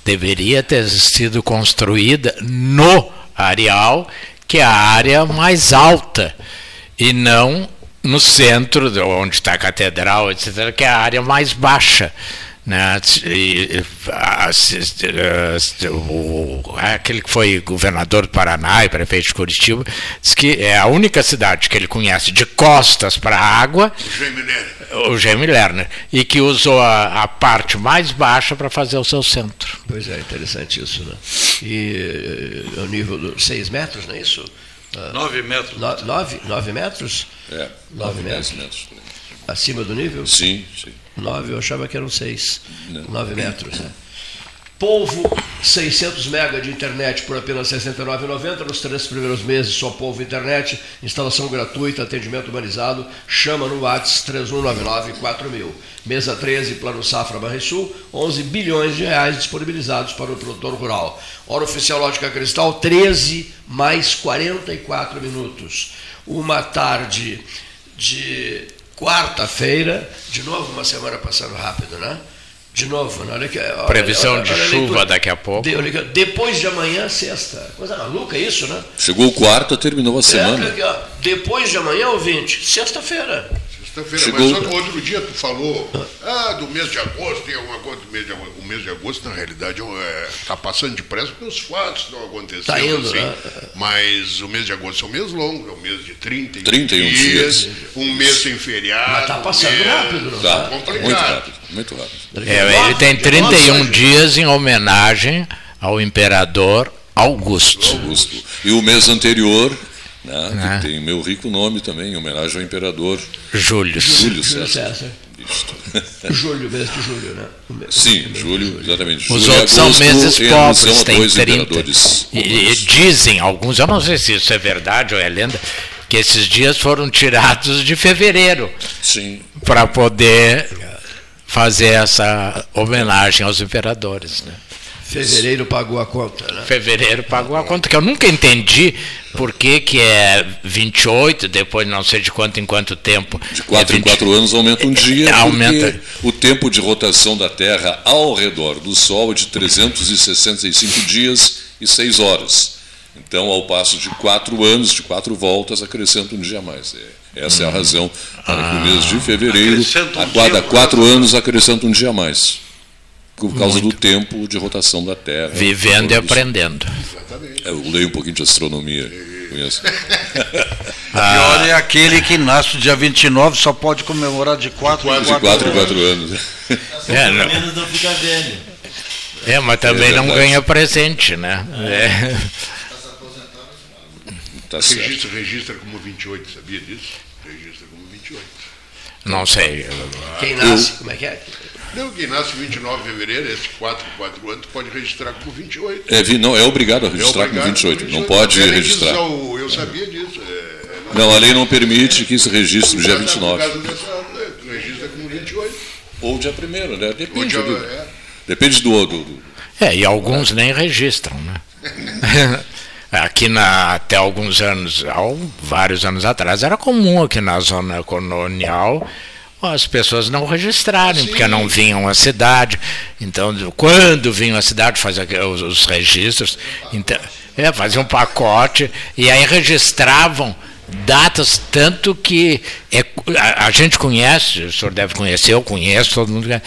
deveria ter sido construída no Areal, que é a área mais alta, e não no centro, de onde está a catedral, etc., que é a área mais baixa. Né? E, eh, o- aquele que foi governador do Paraná e prefeito de Curitiba diz que é a única cidade que ele conhece de costas para a água o Jaime Lerner, e que usou a, a parte mais baixa para fazer o seu centro. Pois é, interessante isso, né? E eh, o nível dos 6 metros, não é isso? Ah, Nove metros. no- nove, nove metros? É, Nove 10 metros. metros. Acima do nível? Sim, sim. Nove, eu achava que eram seis. Não. Nove metros, né? Polvo, 600 mega de internet por apenas R$ 69,90 nos três primeiros meses, só Polvo Internet, instalação gratuita, atendimento humanizado, chama no WhatsApp 3199-4000. Mesa 13, Plano Safra Barrisul, 11 bilhões de reais disponibilizados para o produtor rural. Hora oficial Lógica Cristal, 13 mais 44 minutos. Uma tarde de quarta-feira, de novo uma semana passando rápido, né? De novo, né? olha que, olha, Previsão olha, de olha a chuva daqui a pouco. De- depois de amanhã, sexta. Coisa maluca isso, né? Chegou o quarto, terminou a É, semana. aqui, ó, depois de amanhã, ouvinte, sexta-feira. Sexta-feira, Chegou- mas só que outro dia tu falou, ah, do mês de agosto, tem alguma coisa do mês de agosto. O mês de agosto, na realidade, está passando depressa porque os fatos estão acontecendo. Tá indo, assim. né? Mas o mês de agosto é um mês longo, é um mês de 31, 31 dias. um mês sem feriado. Mas tá passando um mês- rápido, não Tá, tá? complicado. muito rápido, muito rápido. É, ele tem 31 dias em homenagem ao imperador Augusto. Augusto. E o mês anterior, né, É. que tem meu rico nome também, em homenagem ao imperador Júlio. Júlio Júlio César. César. Isto. Julho, mês de julho, né? Sim, julho, exatamente. Os julho e outros são meses alusão pobres, tem dois 30. imperadores E, e dizem alguns, eu não sei se isso é verdade ou é lenda, que esses dias foram tirados de fevereiro para poder fazer essa homenagem aos imperadores. Né? Fevereiro pagou a conta, né? Fevereiro pagou a conta, que eu nunca entendi por que, que é 28, depois não sei de quanto em quanto tempo. de quatro é em quatro anos aumenta um dia, É, aumenta. porque o tempo de rotação da Terra ao redor do Sol é de 365 dias e 6 horas. Então, ao passo de quatro anos, de quatro voltas, acrescenta um dia a mais. É, essa é a Hum. razão para que o mês Ah. de fevereiro, Acrescenta um a cada dia, quatro anos, acrescenta um dia a mais. Por causa do tempo de rotação da Terra. Vivendo e aprendendo. É, Eu leio um pouquinho de astronomia. Conheço. Pior é aquele que nasce dia 29, só pode comemorar de 4 em De 4 quatro em quatro anos. É, Pelo não- menos não fica velho. É, mas também É não ganha presente, né? É. Tá certo. Registra, registra como 28, sabia disso? Registra como 28. Não sei. Quem nasce, como é que é? Não, quem nasce 29 de fevereiro, esse 4 em 4 anos, pode registrar como 28. É, vi- não, é obrigado a É registrar com obrigado 28. por Não pode É registrar. diz, Eu, sabia disso. É, Não, a lei não permite que se registre no dia Por 29. causa dessa, é, tu registra como 28. Ou dia 1 né? Depende. Ou dia- do- é. Depende do, do- do- É, e alguns nem registram, né? Aqui na, até alguns anos, vários anos atrás, era comum aqui na zona colonial as pessoas não registrarem, porque não vinham à cidade. Então, quando vinham à cidade, faziam os, os registros, então, é, faziam um pacote e aí registravam datas, tanto que é, a, a gente conhece, o senhor deve conhecer, eu conheço, todo mundo conhece.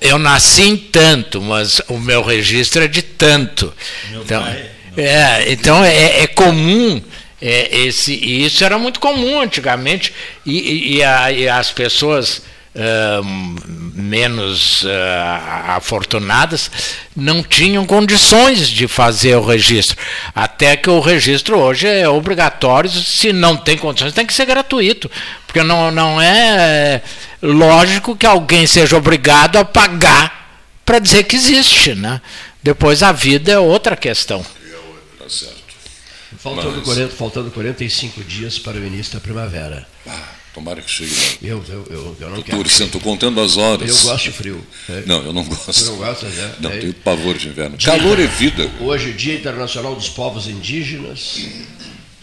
Eu nasci em tanto, mas o meu registro é de tanto. Meu Então, pai- é, então é, é comum. É, esse, e isso era muito comum antigamente, e, e- a- e as pessoas ah, menos ah, afortunadas não tinham condições de fazer o registro. Até que o registro hoje é obrigatório, se não tem condições, tem que ser gratuito. Porque não, não é lógico que alguém seja obrigado a pagar para dizer que existe. Né? Depois a vida é outra questão. Tá certo. Faltando, Mas- 40, faltando 45 dias para o início da primavera. Ah, tomara que chegue lá. Eu, eu, eu, eu não Tô quero. tô contando as horas. Eu gosto de frio. É. Não, eu não gosto. não gosta, né? Não, É. tenho pavor de inverno. Calor é vida. Hoje, Dia Internacional dos Povos Indígenas.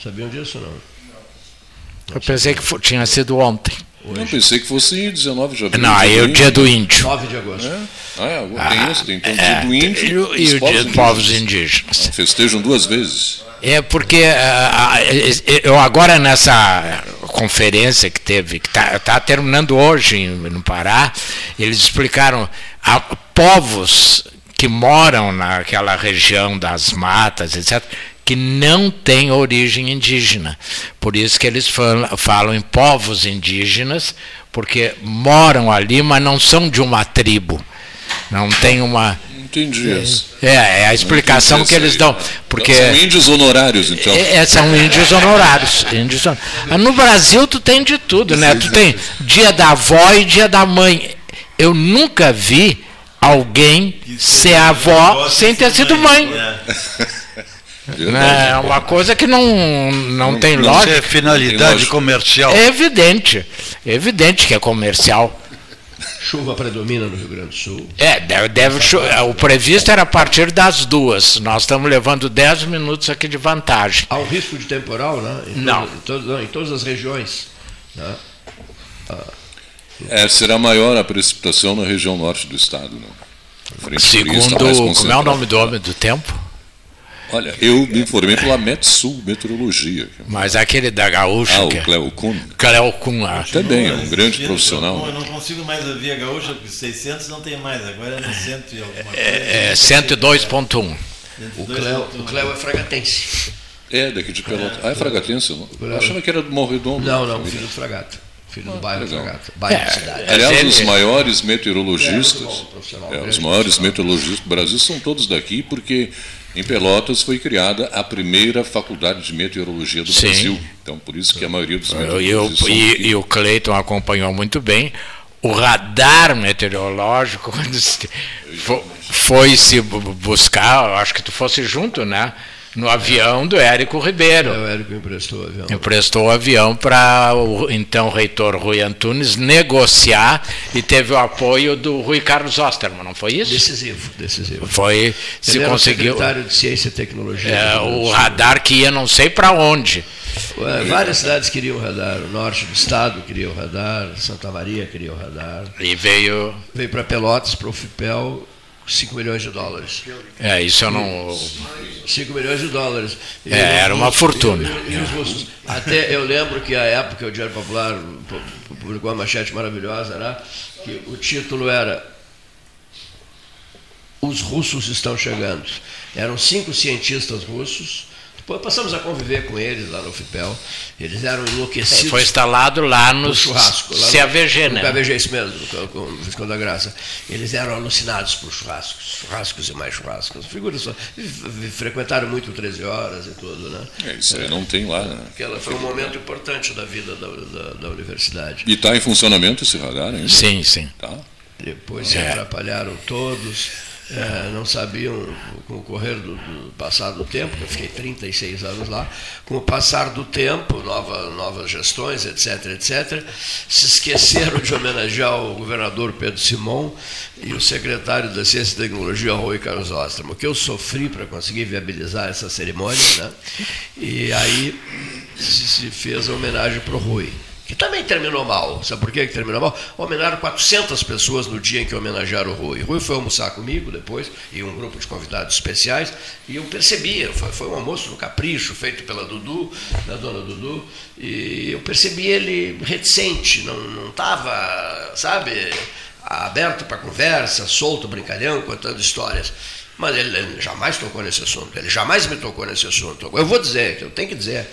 Sabiam disso ou não? Eu pensei que tinha sido ontem. Eu pensei que fosse 19 de abril. Não, aí é o dia do índio. 9 de agosto. Ah, é, tem isso, tem então o É, dia do índio e o- e, os o dia dos povos indígenas. Ah, Festejam duas vezes. É porque ah, ah, eu agora nessa conferência que teve, que está terminando hoje no Pará, eles explicaram a povos que moram naquela região das matas, etc., que não têm origem indígena. Por isso que eles falam, falam em povos indígenas, porque moram ali, mas não são de uma tribo. Não tem uma. Entendi isso. É, é a explicação que eles dão. Porque São índios honorários, então. é, é, são índios honorários. Índios Ah, No Brasil tu tem de tudo, né? Tu tem dia da avó e dia da mãe. Eu nunca vi alguém ser avó sem ter sido mãe. Né? É uma coisa que não, não, Não- tem não Isso lógica. é finalidade lógica. comercial. É evidente. É evidente que é comercial. Chuva predomina no Rio Grande do Sul. É, deve, deve cho- o previsto era a partir das duas. Nós estamos levando 10 minutos aqui de vantagem. Há um risco de temporal, né? Em Não. todo- em todo- não, em todas as regiões. Né? É, será maior a precipitação na região norte do estado. Né? Frente Segundo, como é o nome do homem do tempo? Olha, eu me informei pela Metsul Meteorologia. Mas aquele da Gaúcha, Ah, o é Cleo Kuhn. Cleo Kuhn lá. Também, é um grande Eu- profissional. Eu, não consigo mais ouvir a gaúcha, porque 600 não tem mais, agora é no 100 e alguma coisa. É, 102.1. O Cléo, o Cléo é fragatense. É, daqui de Pelotas. Ah, é Fragatense? Eu não- achava que era do Morredondo. Não, não, filho do Fragata. Filho do bairro legal. Fragata. Bairro É, de cidade. Aliás, Ele- os maiores É, meteorologistas, bom, é, grande os maiores meteorologistas do Brasil são todos daqui, porque em Pelotas foi criada a primeira faculdade de meteorologia do Sim. Brasil. Então, por isso que a maioria dos meteorologistas são e- e o Cleiton acompanhou muito bem. O radar meteorológico, quando foi se bu- buscar, eu acho que tu fosse junto, né? No avião do Érico Ribeiro. É, o Érico emprestou o avião. Emprestou o avião para o então reitor Rui Antunes negociar e teve o apoio do Rui Carlos Osterman, não foi isso? Decisivo, decisivo. Foi, se Ele era o conseguiu. secretário de Ciência e Tecnologia. é, o radar que ia não sei para onde. Várias cidades queriam radar. O norte do estado queria o radar, Santa Maria queria o radar. E veio. Veio para Pelotas, para o FIPEL, 5 milhões de dólares. É, isso eu não. 5 milhões de dólares. E É, era uma fortuna. e- os até eu lembro que a época o Diário Popular pu- pu- publicou uma manchete maravilhosa, né? que o título era Os russos estão chegando. Eram cinco cientistas russos. Depois passamos a conviver com eles lá no FIPEL. Eles eram enlouquecidos. Foi instalado lá no no churrasco. Lá no- CAVG, no né? KVG, isso mesmo, no- com o Visconde da Graça. Eles eram alucinados por churrascos, churrascos e mais churrascos. Figuras só. Frequentaram muito o 13 horas e tudo, né? É, isso aí não tem lá. Né? Aquela foi um momento importante da vida da, da, da universidade. E está em funcionamento esse radar ainda? Sim, sim. Tá. Depois se É. atrapalharam todos, eh, não sabiam, com o correr do, do passar do tempo, eu fiquei 36 anos lá, com o passar do tempo, nova, novas gestões, etc, etc, se esqueceram de homenagear o governador Pedro Simon e o secretário da Ciência e Tecnologia, Rui Carlos Ostramo, que eu sofri para conseguir viabilizar essa cerimônia, né? e aí se, se fez a homenagem para o Rui que também terminou mal. Sabe por que terminou mal? Homenagearam 400 pessoas no dia em que homenagearam o Rui. Rui foi almoçar comigo depois, e um grupo de convidados especiais, e eu percebia, foi, foi um almoço no capricho, feito pela Dudu, da dona Dudu, e eu percebi ele reticente, não estava, sabe, aberto para conversa, solto, brincalhão, contando histórias. Mas ele, ele jamais tocou nesse assunto, ele jamais me tocou nesse assunto. Eu vou dizer, eu tenho que dizer.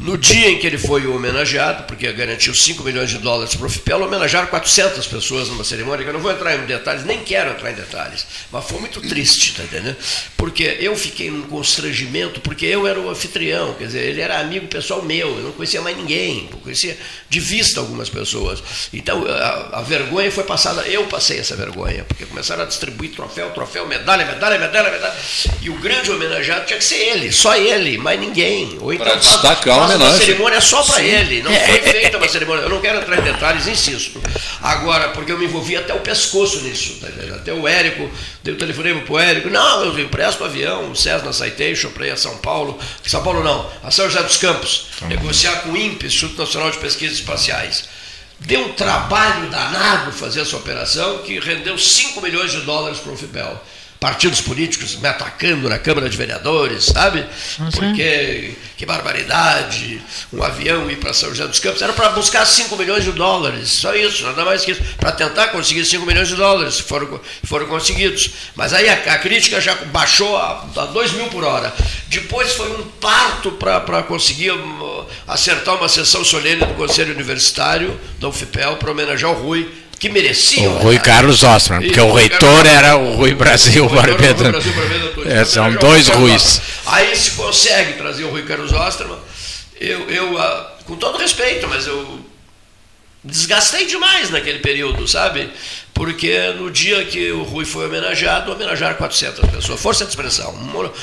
No dia em que ele foi homenageado, porque garantiu 5 milhões de dólares para o FIPEL, homenagearam 400 pessoas numa cerimônia, que eu não vou entrar em detalhes, nem quero entrar em detalhes, mas foi muito triste, tá entendendo? Porque eu fiquei num constrangimento, porque eu era o anfitrião, quer dizer, ele era amigo pessoal meu, eu não conhecia mais ninguém, eu conhecia de vista algumas pessoas. Então a, a vergonha foi passada, eu passei essa vergonha, porque começaram a distribuir troféu, troféu, medalha, medalha, medalha, medalha, e o grande homenageado tinha que ser ele, só ele, mais ninguém. Ou então Pra faz- destacar a faz uma homenagem. cerimônia só para ele, não foi feita uma cerimônia. Eu não quero entrar em detalhes, insisto. Agora, porque eu me envolvi até o pescoço nisso, tá até o Érico, dei o telefonema pro Érico, não, eu empresto o avião, o Cessna Citation para ir a São Paulo, São Paulo não, a São José dos Campos, negociar com o INPE, Instituto Nacional de Pesquisas Espaciais. Deu um trabalho danado fazer essa operação que rendeu 5 milhões de dólares para o FIPEL. Partidos políticos me atacando na Câmara de Vereadores, sabe? Porque que barbaridade, um avião ir para São José dos Campos. Era para buscar 5 milhões de dólares, só isso, nada mais que isso. Para tentar conseguir 5 milhões de dólares, foram, foram conseguidos. Mas aí a, a crítica já baixou a, a 2 mil por hora. Depois foi um parto para conseguir hum, acertar uma sessão solene do Conselho Universitário, da UFPEL, para homenagear o Rui, que merecia. O Rui Carlos Ostrman, porque o reitor era o Rui Brasil Barbeda. É, são dois Ruis. Aí se consegue trazer o Rui Carlos Osterman. Eu, eu ah, com todo respeito, mas eu desgastei demais naquele período, sabe? Porque no dia que o Rui foi homenageado, homenagearam 400 pessoas. Força de expressão.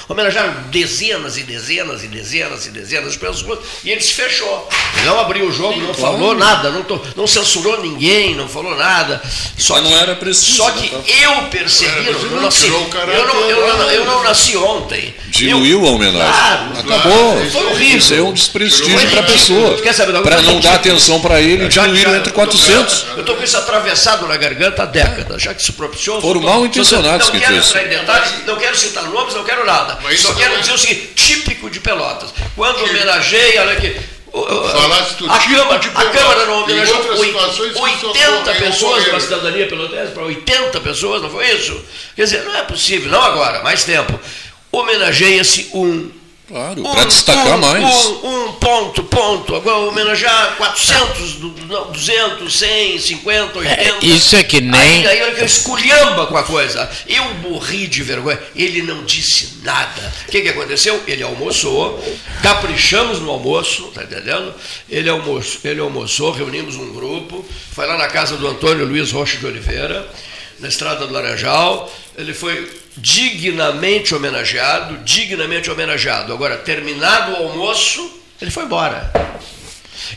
Homenagearam dezenas e dezenas e dezenas e dezenas de pessoas e ele se fechou. Ele não abriu o jogo, não falou nada, não, não censurou ninguém, não falou nada. Só Mas que, não era preciso. Só né? que Tá- eu percebi, eu não nasci, eu, não, eu, não, eu não nasci ontem. Diluiu a homenagem. Claro, Acabou. Foi horrível. Isso é um desprestígio para a pessoa. Para não dar atenção para ele, diluíram entre 400. Eu estou com isso atravessado na garganta há décadas, já que se propiciou. Foram mal intencionados Não que quero entrar em detalhes, não quero citar nomes, não quero nada. Mas Só quero é- dizer o seguinte: típico de Pelotas. Quando homenageia, olha aqui. do a, Câmara, de a. Câmara não homenageou outras oit- situações que 80 socorreram, pessoas para a ocorreram. cidadania pelotense, para 80 pessoas, não foi isso? Quer dizer, não é possível, não agora, mais tempo. Homenageia-se um Claro, para destacar um, mais. Um, um ponto, ponto. Agora homenagear 400, du- não, 200, 100, 50, 80. É, isso é que nem. Aí, aí olha que esculhamba com a coisa. Eu morri de vergonha. Ele não disse nada. O que, que aconteceu? Ele almoçou, caprichamos no almoço, tá entendendo? Ele, almoçou, ele almoçou, reunimos um grupo, foi lá na casa do Antônio Luiz Rocha de Oliveira, na estrada do Laranjal. Ele foi dignamente homenageado, dignamente homenageado. Agora, terminado o almoço, ele foi embora.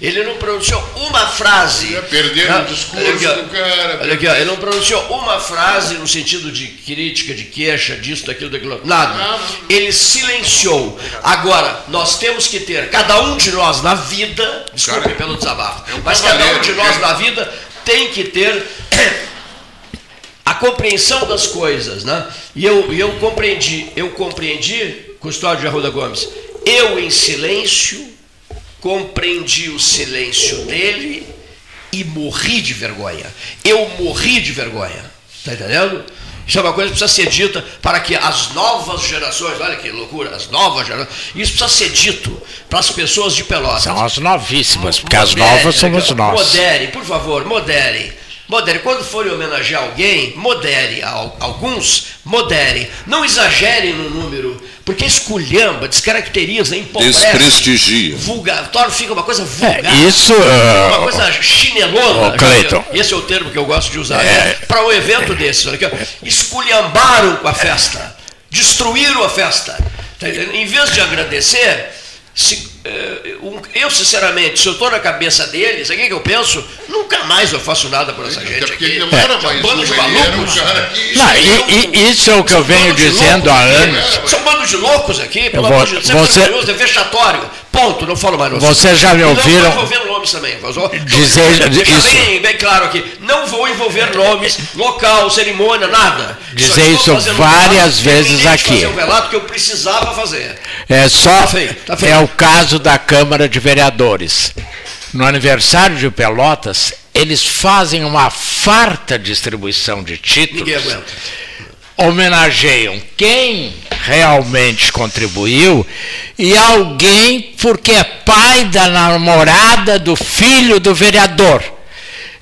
Ele não pronunciou uma frase. Ia perder Ah, o discurso olha aqui, ó. do cara. Olha aqui, ó, ele não pronunciou uma frase no sentido de crítica, de queixa, disso, daquilo, daquilo. Nada. Ele silenciou. Agora, nós temos que ter, cada um de nós na vida, desculpe pelo desabafo, é mas cada um de nós né? na vida tem que ter compreensão das coisas, né? E eu, eu compreendi, eu compreendi, Custódio de Arruda Gomes, eu em silêncio compreendi o silêncio dele e morri de vergonha. Eu morri de vergonha. Está entendendo? Isso é uma coisa que precisa ser dita para que as novas gerações, olha que loucura, as novas gerações, isso precisa ser dito para as pessoas de Pelotas. São as novíssimas, porque as novas somos nós. Modere, por favor, modere. Modere. Quando forem homenagear alguém, modere. Al- Alguns, modere. Não exagere no número, porque esculhamba, descaracteriza, empobrece. Desprestigia. Vulgar, torna, fica uma coisa vulgar. É, isso, Uma ah, coisa chinelona. Ô, Cleiton. Esse é o termo que eu gosto de usar. É. Para um evento desses. Olha aqui. Esculhambaram com a festa. Destruíram a festa. Tá entendendo? Em vez de agradecer, se, eu, sinceramente, se eu estou na cabeça deles, sabe o que eu penso? Nunca mais eu faço nada por essa gente Até porque aqui. ele não era É, mais um bando um, de ele era um malucos. cara que... não, e- e- isso é o que eu venho dizendo há loucos aqui. anos. São um bando de loucos aqui, pelo amor de Deus. Isso é é vexatório. Ponto, não falo mais. Vocês já me ouviram Não vou envolver nomes também. Dizer isso. Bem, bem claro aqui. Não vou envolver nomes, local, cerimônia, nada. Dizer isso fazendo várias um vezes aqui. fazer o relato que eu precisava fazer. É só Tá feito, tá feito. é o caso da Câmara de Vereadores. No aniversário de Pelotas, eles fazem uma farta distribuição de títulos. Ninguém aguenta. Homenageiam quem realmente contribuiu e alguém porque é pai da namorada do filho do vereador.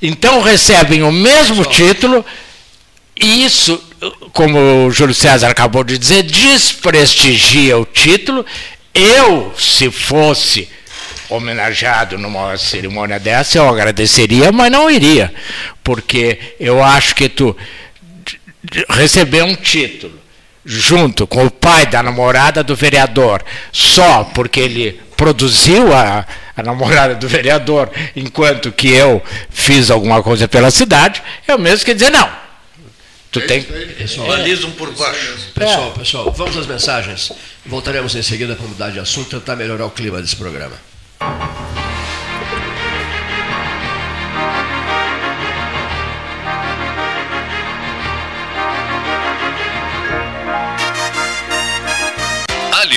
Então recebem o mesmo título e isso, como o Júlio César acabou de dizer, desprestigia o título. Eu, se fosse homenageado numa cerimônia dessa, eu agradeceria, mas não iria, porque eu acho que tu receber um título junto com o pai da namorada do vereador, só porque ele produziu a, a namorada do vereador, enquanto que eu fiz alguma coisa pela cidade, é o mesmo que dizer, não. Tu tem, Balizam por baixo. Pessoal, pessoal, vamos às mensagens. Voltaremos em seguida para mudar de assunto, tentar melhorar o clima desse programa.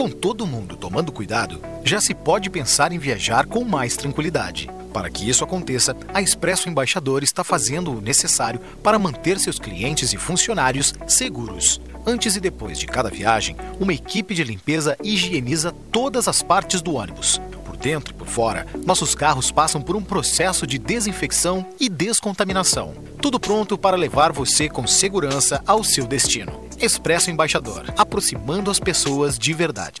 Com todo mundo tomando cuidado, já se pode pensar em viajar com mais tranquilidade. Para que isso aconteça, a Expresso Embaixador está fazendo o necessário para manter seus clientes e funcionários seguros. Antes e depois de cada viagem, uma equipe de limpeza higieniza todas as partes do ônibus. Por dentro e por fora, nossos carros passam por um processo de desinfecção e descontaminação. Tudo pronto para levar você com segurança ao seu destino. Expresso Embaixador, aproximando as pessoas de verdade.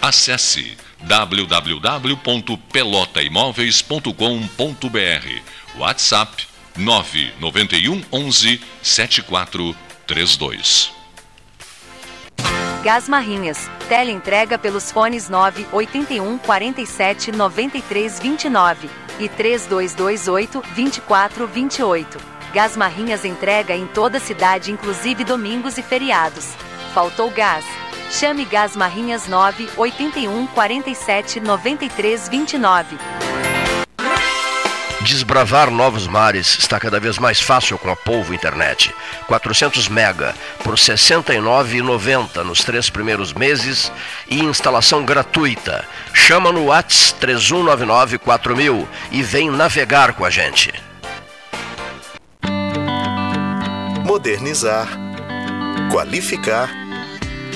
Acesse www.pelotaimoveis.com.br WhatsApp 991 11 7432 Gás Marrinhas. Teleentrega pelos fones 9 81 47 93 29 e 3228 24 28. Gás Marrinhas entrega em toda a cidade, inclusive domingos e feriados. Faltou gás? Chame Gás Marrinhas 9 81 47 93 29. Desbravar novos mares está cada vez mais fácil com a Polvo Internet. 400 mega por R$ 69,90 nos três primeiros meses e instalação gratuita. Chama no Whats 3199 4000 e vem navegar com a gente. Modernizar, qualificar,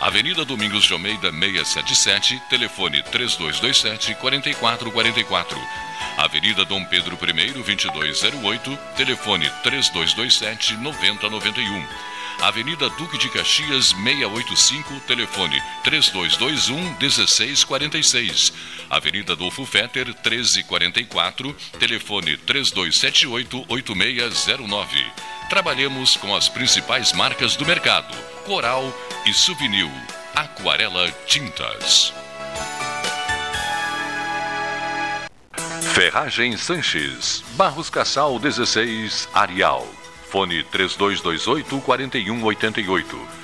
Avenida Domingos de Almeida 677, telefone 3227 4444. Avenida Dom Pedro I 2208, telefone 3227 9091. Avenida Duque de Caxias 685, telefone 3221 1646. Avenida Adolfo Fetter 1344, telefone 3278 8609. Trabalhamos com as principais marcas do mercado: Coral e Souvenir. Aquarela Tintas. Ferragem Sanches, Barros Cassal 16, Arial. Fone 3228 4188.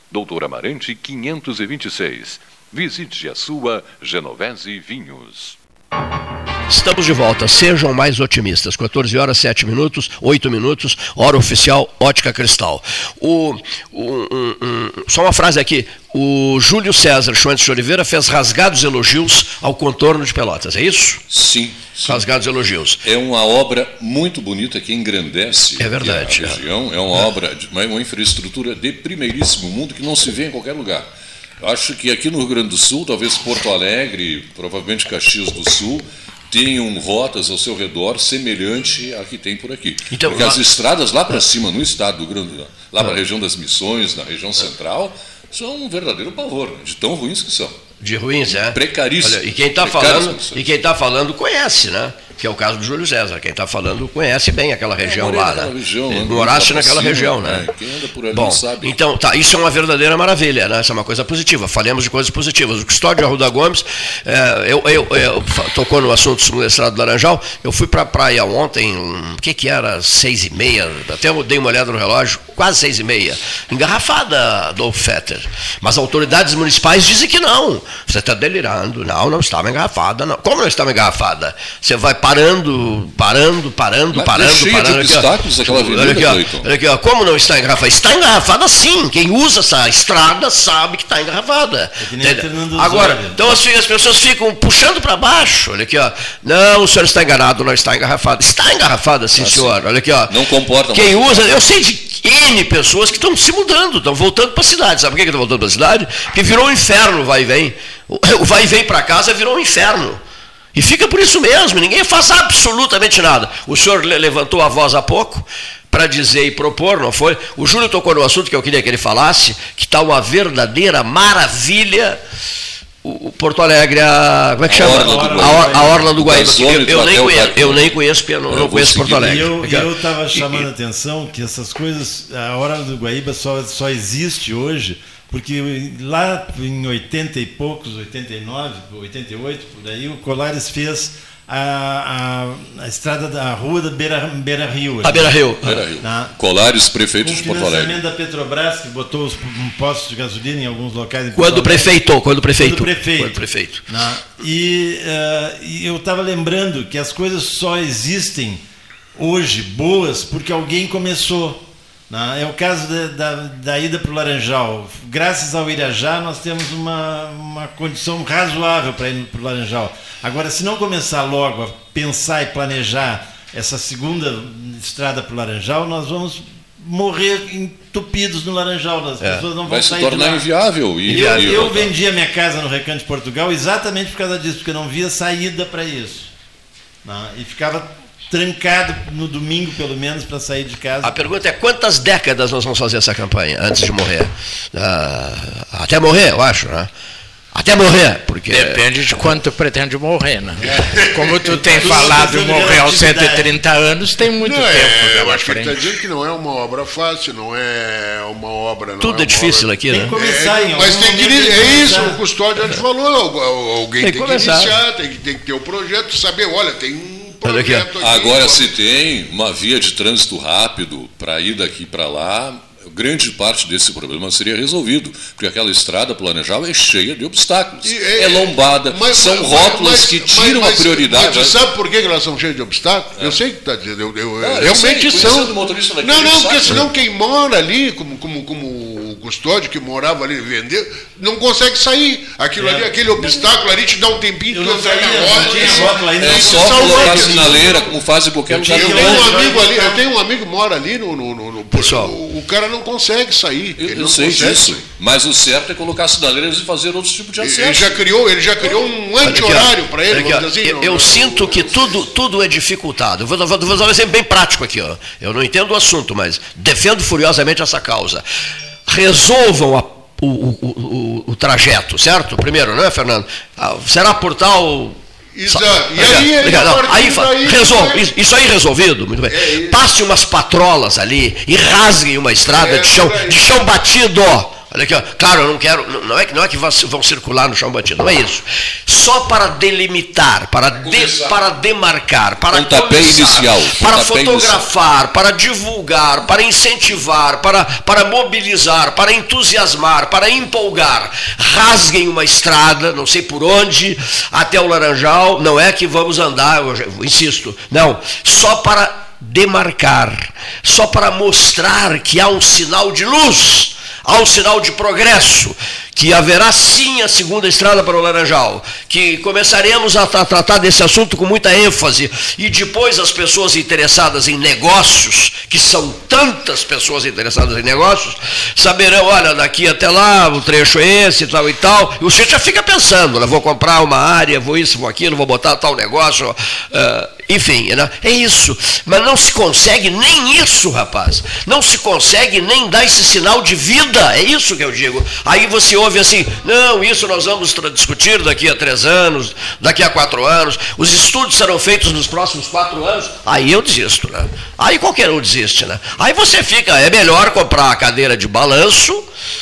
Doutor Amarante 526. Visite a sua Genovese Vinhos. Estamos de volta. Sejam mais otimistas. 14 horas 7 minutos, 8 minutos, hora oficial Ótica Cristal. O, o um, um, só uma frase aqui. O Júlio César Schwantz de Oliveira fez rasgados elogios ao contorno de Pelotas, é isso? Sim. sim. Rasgados elogios. É uma obra muito bonita que engrandece é verdade, a região. É, é uma é. obra, de, uma infraestrutura de primeiríssimo mundo que não se vê em qualquer lugar. Acho que aqui no Rio Grande do Sul, talvez Porto Alegre, provavelmente Caxias do Sul, tenham rotas ao seu redor semelhante à que tem por aqui. Então, Porque lá... as estradas lá para cima, no estado do Grande, lá para a região das Missões, na região central, são um verdadeiro pavor, né? de tão ruins que são. De ruins, é? Precaríssimo. Olha, e quem está falando, e quem tá falando conhece, né? Que é o caso do Júlio César. Quem está falando conhece bem aquela região morei lá, né? região, Ele ando Morasse pra naquela cima, região, né? né? Quem anda por ali Bom, sabe. então, tá, isso é uma verdadeira maravilha, né? Isso é uma coisa positiva. Falemos de coisas positivas. O Custódio Arruda Gomes, é, eu, eu, eu- tocou no assunto do estrado do Laranjal. Eu fui para a praia ontem, o que que era? Seis e meia, até eu dei uma olhada no relógio, quase seis e meia. Engarrafada, Adolfo Fetter. Mas autoridades municipais dizem que não. Você está delirando. Não, não estava engarrafada. Não. Como não estava engarrafada? Você vai parando, parando, parando, Mas parando, é cheia de parando. aqui, ó. obstáculos aquela avenida, Olha aqui, ó. Olha aqui, ó. Como não está engarrafada? Está engarrafada sim. Quem usa essa estrada sabe que está engarrafada. É Agora, então assim, as pessoas ficam puxando para baixo. Olha aqui, ó. Não, o senhor está enganado, não está engarrafada. Está engarrafada, sim, Ah, sim. senhor. Olha aqui, ó. Não comporta Quem mais. usa, eu sei de N pessoas que estão se mudando, estão voltando para a cidade. Sabe por que estão voltando para a cidade? Porque virou um inferno o vai e vem. O o vai e vem para casa virou um inferno. E fica por isso mesmo, ninguém faz absolutamente nada. O senhor le- levantou a voz há pouco para dizer e propor, não foi? O Júlio tocou no assunto que eu queria que ele falasse, que está uma verdadeira maravilha. O o Porto Alegre, a, como é que A chama? Orla do a, Guaíba. Or- a Orla do Guaíba. Eu, eu nem conheço, eu nem conheço, porque eu não, Eu não conheço Porto. Alegre. E eu estava chamando a atenção que essas coisas, a Hora do Guaíba só, só existe hoje, porque lá em 80 e poucos, 89, 88, por aí, o Colares fez a, a, a estrada da rua da Beira, Beira Rio. A Beira Rio. Beira Rio. Na- Colares, prefeito de Porto Alegre. financiamento da Petrobras, que botou os um postos de gasolina em alguns locais. em Quando prefeitou, quando prefeito. Quando prefeito. Quando prefeito. Né? E, eh, e eu estava lembrando que as coisas só existem hoje boas porque alguém começou. É o caso da, da, da ida para o Laranjal. Graças ao Irajá, nós temos uma, uma condição razoável para ir para o Laranjal. Agora, se não começar logo a pensar e planejar essa segunda estrada para o Laranjal, nós vamos morrer entupidos no Laranjal. As É. pessoas não vão Vai se sair tornar de lá. inviável e- eu, eu voltar. vendi a minha casa no Recanto de Portugal exatamente por causa disso, porque eu não via saída para isso. Né? E ficava trancado no domingo, pelo menos, para sair de casa. A pergunta é quantas décadas nós vamos fazer essa campanha antes de morrer? Ah, até morrer, eu acho, né? Até morrer, porque. Depende de quanto tu pretende morrer, né? Como tu tem falado morrer aos relatividade. 130 anos, tem muito não, tempo é, eu acho que ele está frente. dizendo que não é uma obra fácil, não é uma obra. Não Tudo é é difícil obra... aqui, né? Tem que começar em É, mas algum tem que tem que É isso, começar. o custódio antes falou, al- al- alguém Tem tem, que que começar. iniciar, tem que, tem que ter o projeto, saber, olha, tem um Olha aqui. Agora, se tem uma via de trânsito rápido para ir daqui para lá, grande parte desse problema seria resolvido, porque aquela estrada planejada é cheia de obstáculos. E é, lombada, são rótulas mas- que mas- tiram mas- a prioridade. Mas sabe por que que elas são cheias de obstáculos? Eu sei que está dizendo, eu, eu- Ah, eu realmente sei, são. não, não, porque né? senão quem mora ali, como, como, como custódio que morava ali vendeu, não consegue sair. Aquilo É. ali, aquele obstáculo ali te dá um tempinho Eu tu não entrar na roda. É só colocar sinaleira, como faz em qualquer lugar eu tenho, um amigo ali, eu tenho um amigo que mora ali no. no, no- no- Pessoal. o, o cara não consegue sair. Eu, ele eu não sei consegue disso, sair. mas o certo é colocar sinaleiras e fazer outros tipos de acesso. Ele já criou, ele já criou um anti-horário para ele, aqui, ó. vamos dizer assim. eu, não- eu não- sinto que tudo, tudo é dificultado. Eu vou, vou, vou dar um exemplo bem prático aqui. Ó. Eu não entendo o assunto, mas defendo furiosamente essa causa. Resolvam a- o, o- o- o- trajeto, certo? Primeiro, não é, Fernando? Ah, será por tal. Exato. E aí, aí fa- daí, resol- vai- isso- aí resolvido, muito bem. É, Passe umas patrolas ali e rasguem uma estrada É, de, chão, de chão batido. Olha aqui, ó. claro, eu não quero, não- não é, que- não é que vão vão circular no chão batido, não é isso. Só para delimitar, para, de- para demarcar, para Pontapé começar, inicial, para pontapé fotografar, para divulgar, para incentivar, para, para mobilizar, para entusiasmar, para empolgar. Rasguem uma estrada, não sei por onde, até o Laranjal. Não é que vamos andar, eu já- eu insisto, não. Só para demarcar, só para mostrar que há um sinal de luz, há um sinal de progresso, que haverá sim a segunda estrada para o Laranjal, que começaremos a tra- tratar desse assunto com muita ênfase, e depois as pessoas interessadas em negócios, que são tantas pessoas interessadas em negócios, saberão, olha, daqui até lá, o trecho é esse, tal e tal, e o senhor já fica pensando, né, vou comprar uma área, vou isso, vou aquilo, vou botar tal negócio, ah, enfim, né? é isso. Mas não se consegue nem isso, rapaz. Não se consegue nem dar esse sinal de vida. É isso que eu digo. Aí você ouve assim: não, isso nós vamos discutir daqui a três anos, daqui a quatro anos. Os estudos serão feitos nos próximos quatro anos. Aí eu desisto, né? Aí qualquer um desiste, né? Aí você fica, é melhor comprar a cadeira de balanço.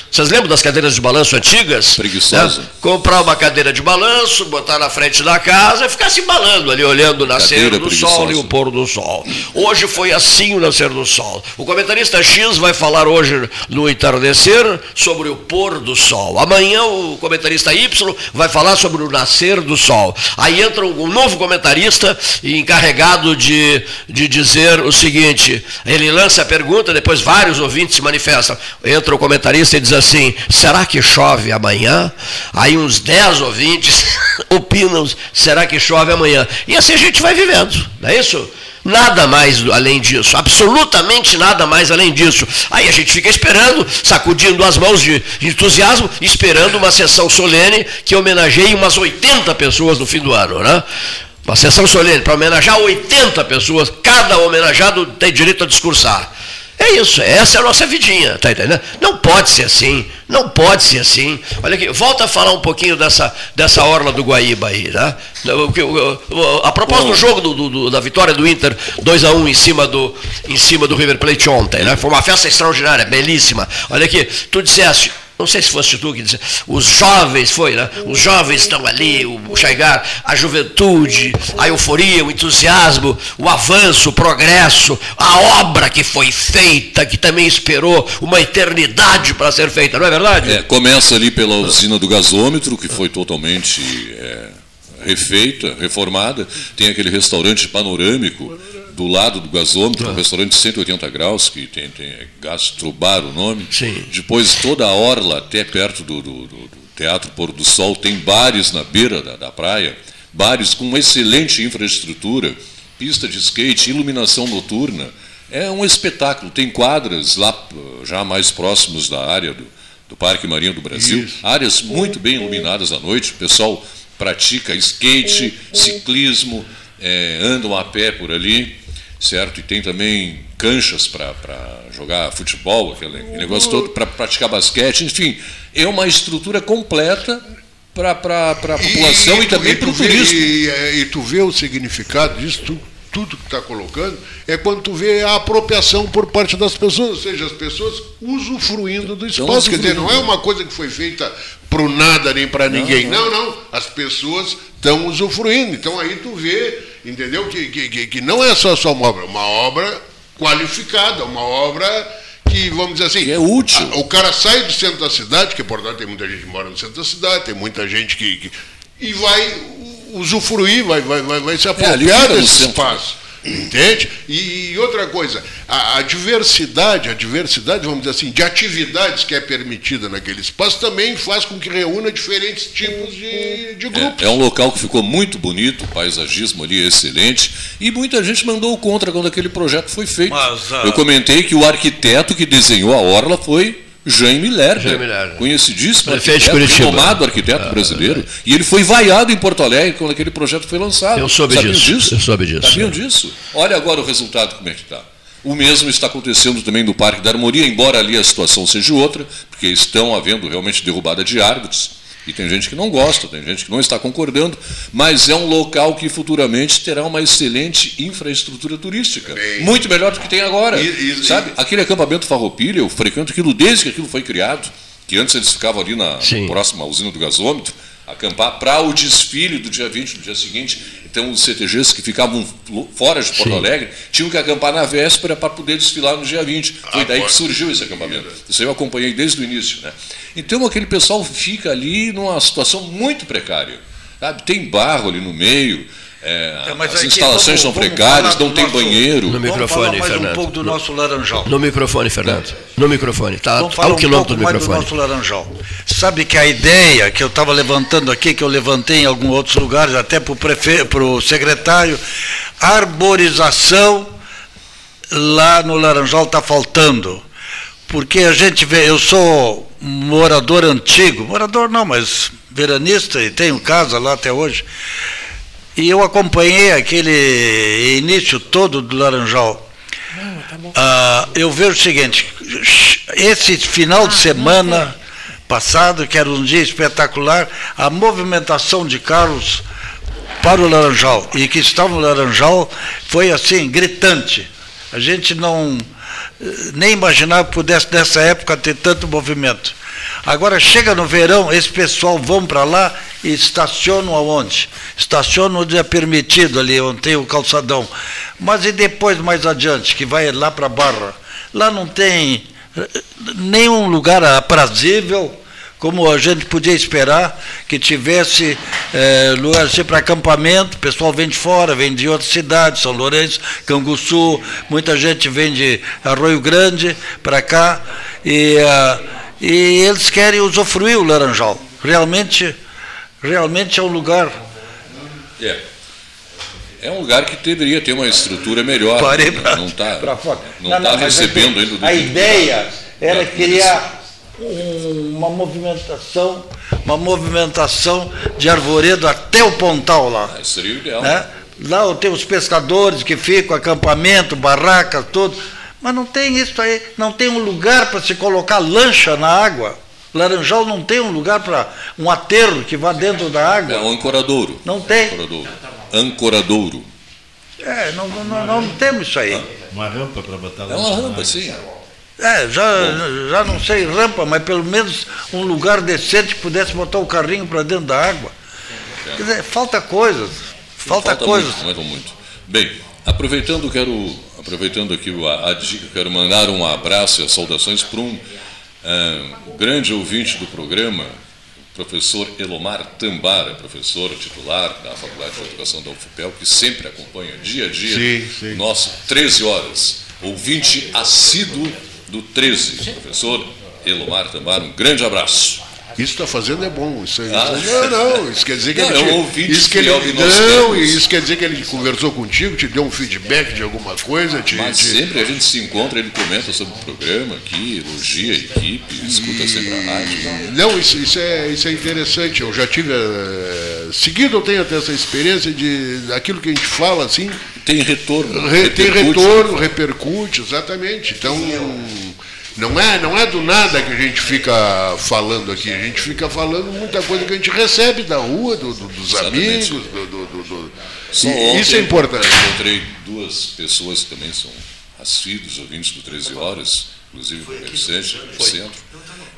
Vocês lembram das cadeiras de balanço antigas? Preguiçosa. Né? Comprar uma cadeira de balanço, botar na frente da casa e ficar se embalando ali, olhando o nascer Cadeira do sol e o pôr do sol. Hoje foi assim o nascer do sol. O comentarista X vai falar hoje no entardecer sobre o pôr do sol. Amanhã o comentarista Y vai falar sobre o nascer do sol. Aí entra um novo comentarista encarregado de, de dizer o seguinte: ele lança a pergunta, depois vários ouvintes se manifestam. Entra o comentarista e diz assim: será que chove amanhã? Aí uns 10 ouvintes opinam: será que chove amanhã? E assim a gente vai vivendo, não é isso? Nada mais além disso, absolutamente nada mais além disso. Aí a gente fica esperando, sacudindo as mãos de entusiasmo, esperando uma sessão solene que homenageie umas 80 pessoas no fim do ano, né? Uma sessão solene para homenagear 80 pessoas, cada homenageado tem direito a discursar. É isso, essa é a nossa vidinha, tá entendendo? Não pode ser assim, não pode ser assim. Olha aqui, volta a falar um pouquinho dessa, dessa orla do Guaíba aí, né? A propósito do jogo do, do- do- da vitória do Inter 2 a 1 em cima do em cima do River Plate ontem, né? Foi uma festa extraordinária, belíssima. Olha aqui, tu disseste não sei se fosse tu que disse, os jovens, foi, né? Os jovens estão ali, o Chaigar, a juventude, a euforia, o entusiasmo, o avanço, o progresso, a obra que foi feita, que também esperou uma eternidade para ser feita, não é verdade? É, começa ali pela usina do gasômetro, que foi totalmente é, refeita, reformada. Tem aquele restaurante panorâmico do lado do gasômetro, um restaurante de 180 graus, que tem, tem é Gastrobar o nome. Sim. Depois toda a orla, até perto do, do- do- Teatro Pôr do Sol, tem bares na beira da, da praia, bares com uma excelente infraestrutura, pista de skate, iluminação noturna. É um espetáculo. Tem quadras lá já mais próximos da área do, do Parque Marinho do Brasil, Isso. áreas muito bem iluminadas à noite. O pessoal pratica skate, ciclismo, eh, andam a pé por ali, certo? E tem também canchas para jogar futebol, aquele, aquele negócio todo, para praticar basquete, enfim, é uma estrutura completa para a população e, tu- também tu para o turismo. E, é, e tu vê o significado disso, tu- tudo que está colocando, é quando tu vê a apropriação por parte das pessoas, ou seja, as pessoas usufruindo do espaço. Quer dizer, não é uma coisa que foi feita para o nada nem para ninguém. Não, não. As pessoas estão usufruindo. Então aí tu vê, entendeu? Que, que, que, que não é só, só uma obra, uma obra qualificada, uma obra que, vamos dizer assim. é útil. o cara sai do centro da cidade, que portanto tem muita gente que mora no centro da cidade, tem muita gente que. que- e vai usufruir, vai, vai, vai, vai se ali apropriar no desse centro. espaço. Entende? E, e outra coisa, a, a diversidade, a diversidade, vamos dizer assim, de atividades que é permitida naquele espaço também faz com que reúna diferentes tipos de, de grupos. É, é um local que ficou muito bonito, o paisagismo ali é excelente, e muita gente mandou contra quando aquele projeto foi feito. Mas, ah, Eu comentei que o arquiteto que desenhou a orla foi Jaime Lerner, Jaime Lerner. conhecidíssimo Prefeito arquiteto, Curitiba. renomado arquiteto brasileiro, e ele foi vaiado em Porto Alegre quando aquele projeto foi lançado. Eu soube Sabiam disso, eu soube disso. Sabiam disso? Olha agora o resultado como é que está. O mesmo está acontecendo também no Parque da Harmonia, embora ali a situação seja outra, porque estão havendo realmente derrubada de árvores. E tem gente que não gosta, tem gente que não está concordando, mas é um local que futuramente terá uma excelente infraestrutura turística. Muito melhor do que tem agora. E- e- sabe? Aquele acampamento Farroupilha, eu frequento aquilo desde que aquilo foi criado, que antes eles ficavam ali na, na próxima usina do gasômetro, acampar para o desfile do dia 20, do dia seguinte. Então, os CTGs que ficavam fora de Porto Sim. Alegre tinham que acampar na véspera para poder desfilar no dia 20. Foi daí que surgiu esse acampamento. Isso aí eu acompanhei desde o início. Né? Então, aquele pessoal fica ali numa situação muito precária. Sabe? Tem barro ali no meio, é, mas as aqui instalações vamos- são precárias, não tem nosso- banheiro. No Vamos microfone, falar mais Fernando. um pouco do No- nosso laranjal. No microfone, Fernando. No microfone, tá Vamos falar um quilômetro pouco do mais do microfone. nosso laranjal. Sabe que a ideia que eu estava levantando aqui, que eu levantei em alguns outros lugares, até para o prefe... secretário, arborização lá no Laranjal está faltando. Porque a gente vê, eu sou morador antigo, morador não, mas veranista e tenho casa lá até hoje. E eu acompanhei aquele início todo do Laranjal. Ah, eu vejo o seguinte: esse final de semana passado, que era um dia espetacular, a movimentação de carros para o Laranjal e que estava no Laranjal foi assim, gritante. A gente não eh, nem imaginava que pudesse nessa época ter tanto movimento. Agora chega no verão, esse pessoal vão para lá e estacionam aonde? Estacionam onde é permitido ali, onde tem o calçadão. Mas e depois mais adiante, que vai lá para a Barra? Lá não tem eh, nenhum lugar aprazível, como a gente podia esperar que tivesse é, lugar assim para acampamento, o pessoal vem de fora, vem de outras cidades, São Lourenço, Canguçu, muita gente vem de Arroio Grande para cá, e, uh, e eles querem usufruir o Laranjal. Realmente, realmente é um lugar. É. É um lugar que deveria ter uma estrutura melhor. Parei pra, não está pra fora. não tá recebendo a, ainda A ideia era É, criar um- uma movimentação, uma movimentação de arvoredo até o pontal lá. Ah, Seria o ideal. né? Lá tem os pescadores que ficam, acampamento, barracas, tudo. Mas não tem isso aí, não tem um lugar para se colocar lancha na água. Laranjal não tem um lugar para um aterro que vá dentro da água. É um ancoradouro. Não tem. Ancoradouro. Ancoradouro. É, não, não, não, não temos isso aí. Uma rampa para botar É uma rampa, sim. É, já, já não sei rampa, mas pelo menos um lugar decente que pudesse botar o carrinho para dentro da água. Quer dizer, falta coisas. Falta, coisas. Muito, falta muito. Bem, aproveitando, quero, aproveitando aqui a, a dica, quero mandar um abraço e as saudações para um ah, grande ouvinte do programa, professor Elomar Tambara, professor titular da Faculdade de Educação da UFPEL, que sempre acompanha dia a dia Sim, sim. o nosso 13 horas. Ouvinte assíduo do 13, professor Elomar Tambara, um grande abraço. Isso está fazendo é bom. Isso aí, Ah. Não, não. Isso quer dizer que Não, ele. é um ouvinte isso que ele não, temos. e isso quer dizer que ele conversou contigo, te deu um feedback de alguma coisa. Te, Mas te- sempre a gente se encontra, ele comenta sobre o programa aqui, elogia a equipe, escuta sempre a rádio. Não, isso, isso, é, isso é interessante. Eu já tive. eh, seguido, eu tenho até essa experiência de aquilo que a gente fala assim. Tem retorno. re- tem retorno, repercute, exatamente. Então. Não é, não é do nada que a gente fica falando aqui, a gente fica falando muita coisa que a gente recebe da rua, do- do- dos Exatamente. amigos, do, do- do- do- Só ontem isso é importante. Encontrei duas pessoas que também são assíduos ouvintes do 13 Horas, inclusive o comerciante do centro.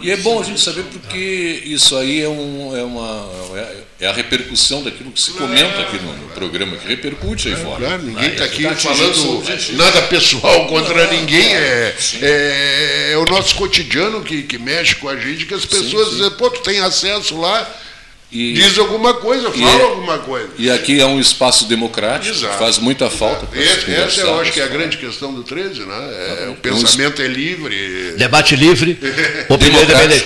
E é bom a gente saber porque isso aí é, um, é, uma, é- é a repercussão daquilo que se comenta aqui no, no programa, que repercute aí fora. Claro, ninguém está aqui Tá falando nada pessoal contra ninguém. É, é, é o nosso cotidiano que, que mexe com a gente, que as pessoas sim. dizem, pô, tu tem acesso lá, E- diz alguma coisa, fala é- alguma coisa. E aqui é um espaço democrático, Exato. faz muita falta. Essa, essa eu acho que é a grande questão do 13, né? É, Tá o pensamento é livre. Debate livre, opinião independente.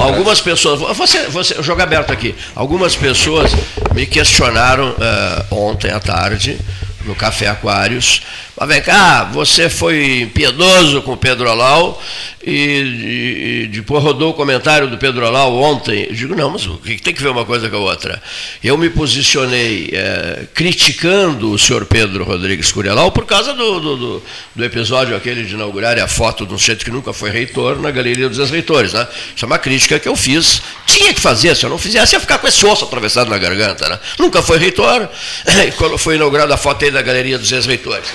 Algumas pessoas, você, você, jogo aberto aqui. Algumas pessoas me questionaram eh, ontem à tarde no Café Aquários. Mas vem cá, você foi impiedoso com o Pedro Olau e, e- depois rodou o comentário do Pedro Olau ontem. Eu digo, não, mas o que tem que ver uma coisa com a outra? Eu me posicionei eh, criticando o senhor Pedro Rodrigues Curialau por causa do, do, do- do episódio aquele de inaugurar a foto de um sujeito que nunca foi reitor na Galeria dos Ex-Reitores. Né? Isso é uma crítica que eu fiz. Tinha que fazer, se eu não fizesse, ia ficar com esse osso atravessado na garganta. Né? Nunca foi reitor, quando foi inaugurada a foto aí da Galeria dos Ex-Reitores.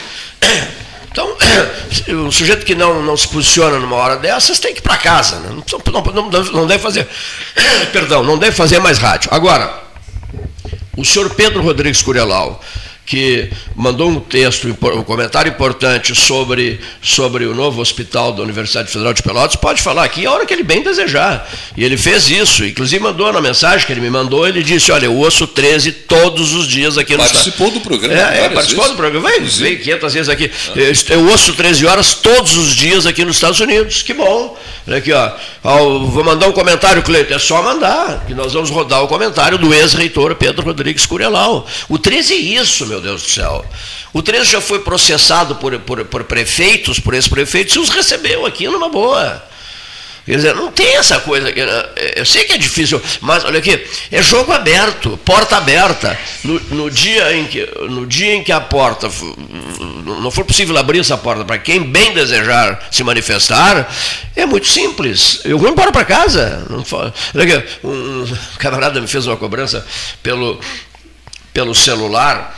Então, o sujeito que não, não se posiciona numa hora dessas tem que ir para casa. Né? Não, não, não, deve fazer. Perdão, não deve fazer mais rádio. Agora, o senhor Pedro Rodrigues Curelau, que mandou um texto, um comentário importante sobre, sobre o novo hospital da Universidade Federal de Pelotas, pode falar aqui a hora que ele bem desejar. E ele fez isso, inclusive mandou na mensagem que ele me mandou, ele disse, olha, eu ouço 13 todos os dias aqui no Participou do programa É, é participou vezes. do programa, vai, veio 500 vezes aqui. Eu, eu ouço 13 horas todos os dias aqui nos Estados Unidos, que bom. Aqui, ó, Ó, vou mandar um comentário, Cleiton, é só mandar, que nós vamos rodar o comentário do ex-reitor Pedro Rodrigues Curelau. O 13 é isso, meu Deus do céu. O 13 já foi processado por, por, por prefeitos, por ex-prefeitos, e os recebeu aqui numa boa. Quer dizer, não tem essa coisa. Eu sei que é difícil, mas olha aqui, é jogo aberto, porta aberta. No, no dia, em que, no dia em que a porta não for possível abrir essa porta para quem bem desejar se manifestar, é muito simples. Eu vou embora para casa. Olha aqui, um camarada me fez uma cobrança pelo, pelo celular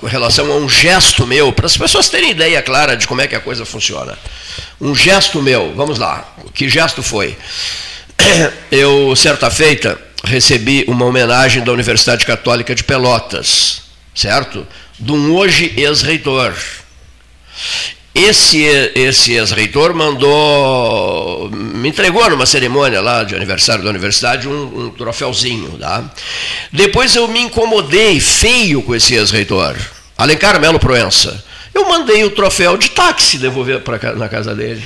com relação a um gesto meu, para as pessoas terem ideia clara de como é que a coisa funciona. Um gesto meu, vamos lá, que gesto foi? Eu, certa feita, recebi uma homenagem da Universidade Católica de Pelotas, certo? De um hoje ex-reitor. Esse, esse ex-reitor mandou, me entregou numa cerimônia lá de aniversário da universidade um, um troféuzinho. Tá? Depois eu me incomodei feio com esse ex-reitor, Alencar Melo Proença. Eu mandei o troféu de táxi devolver pra, na casa dele.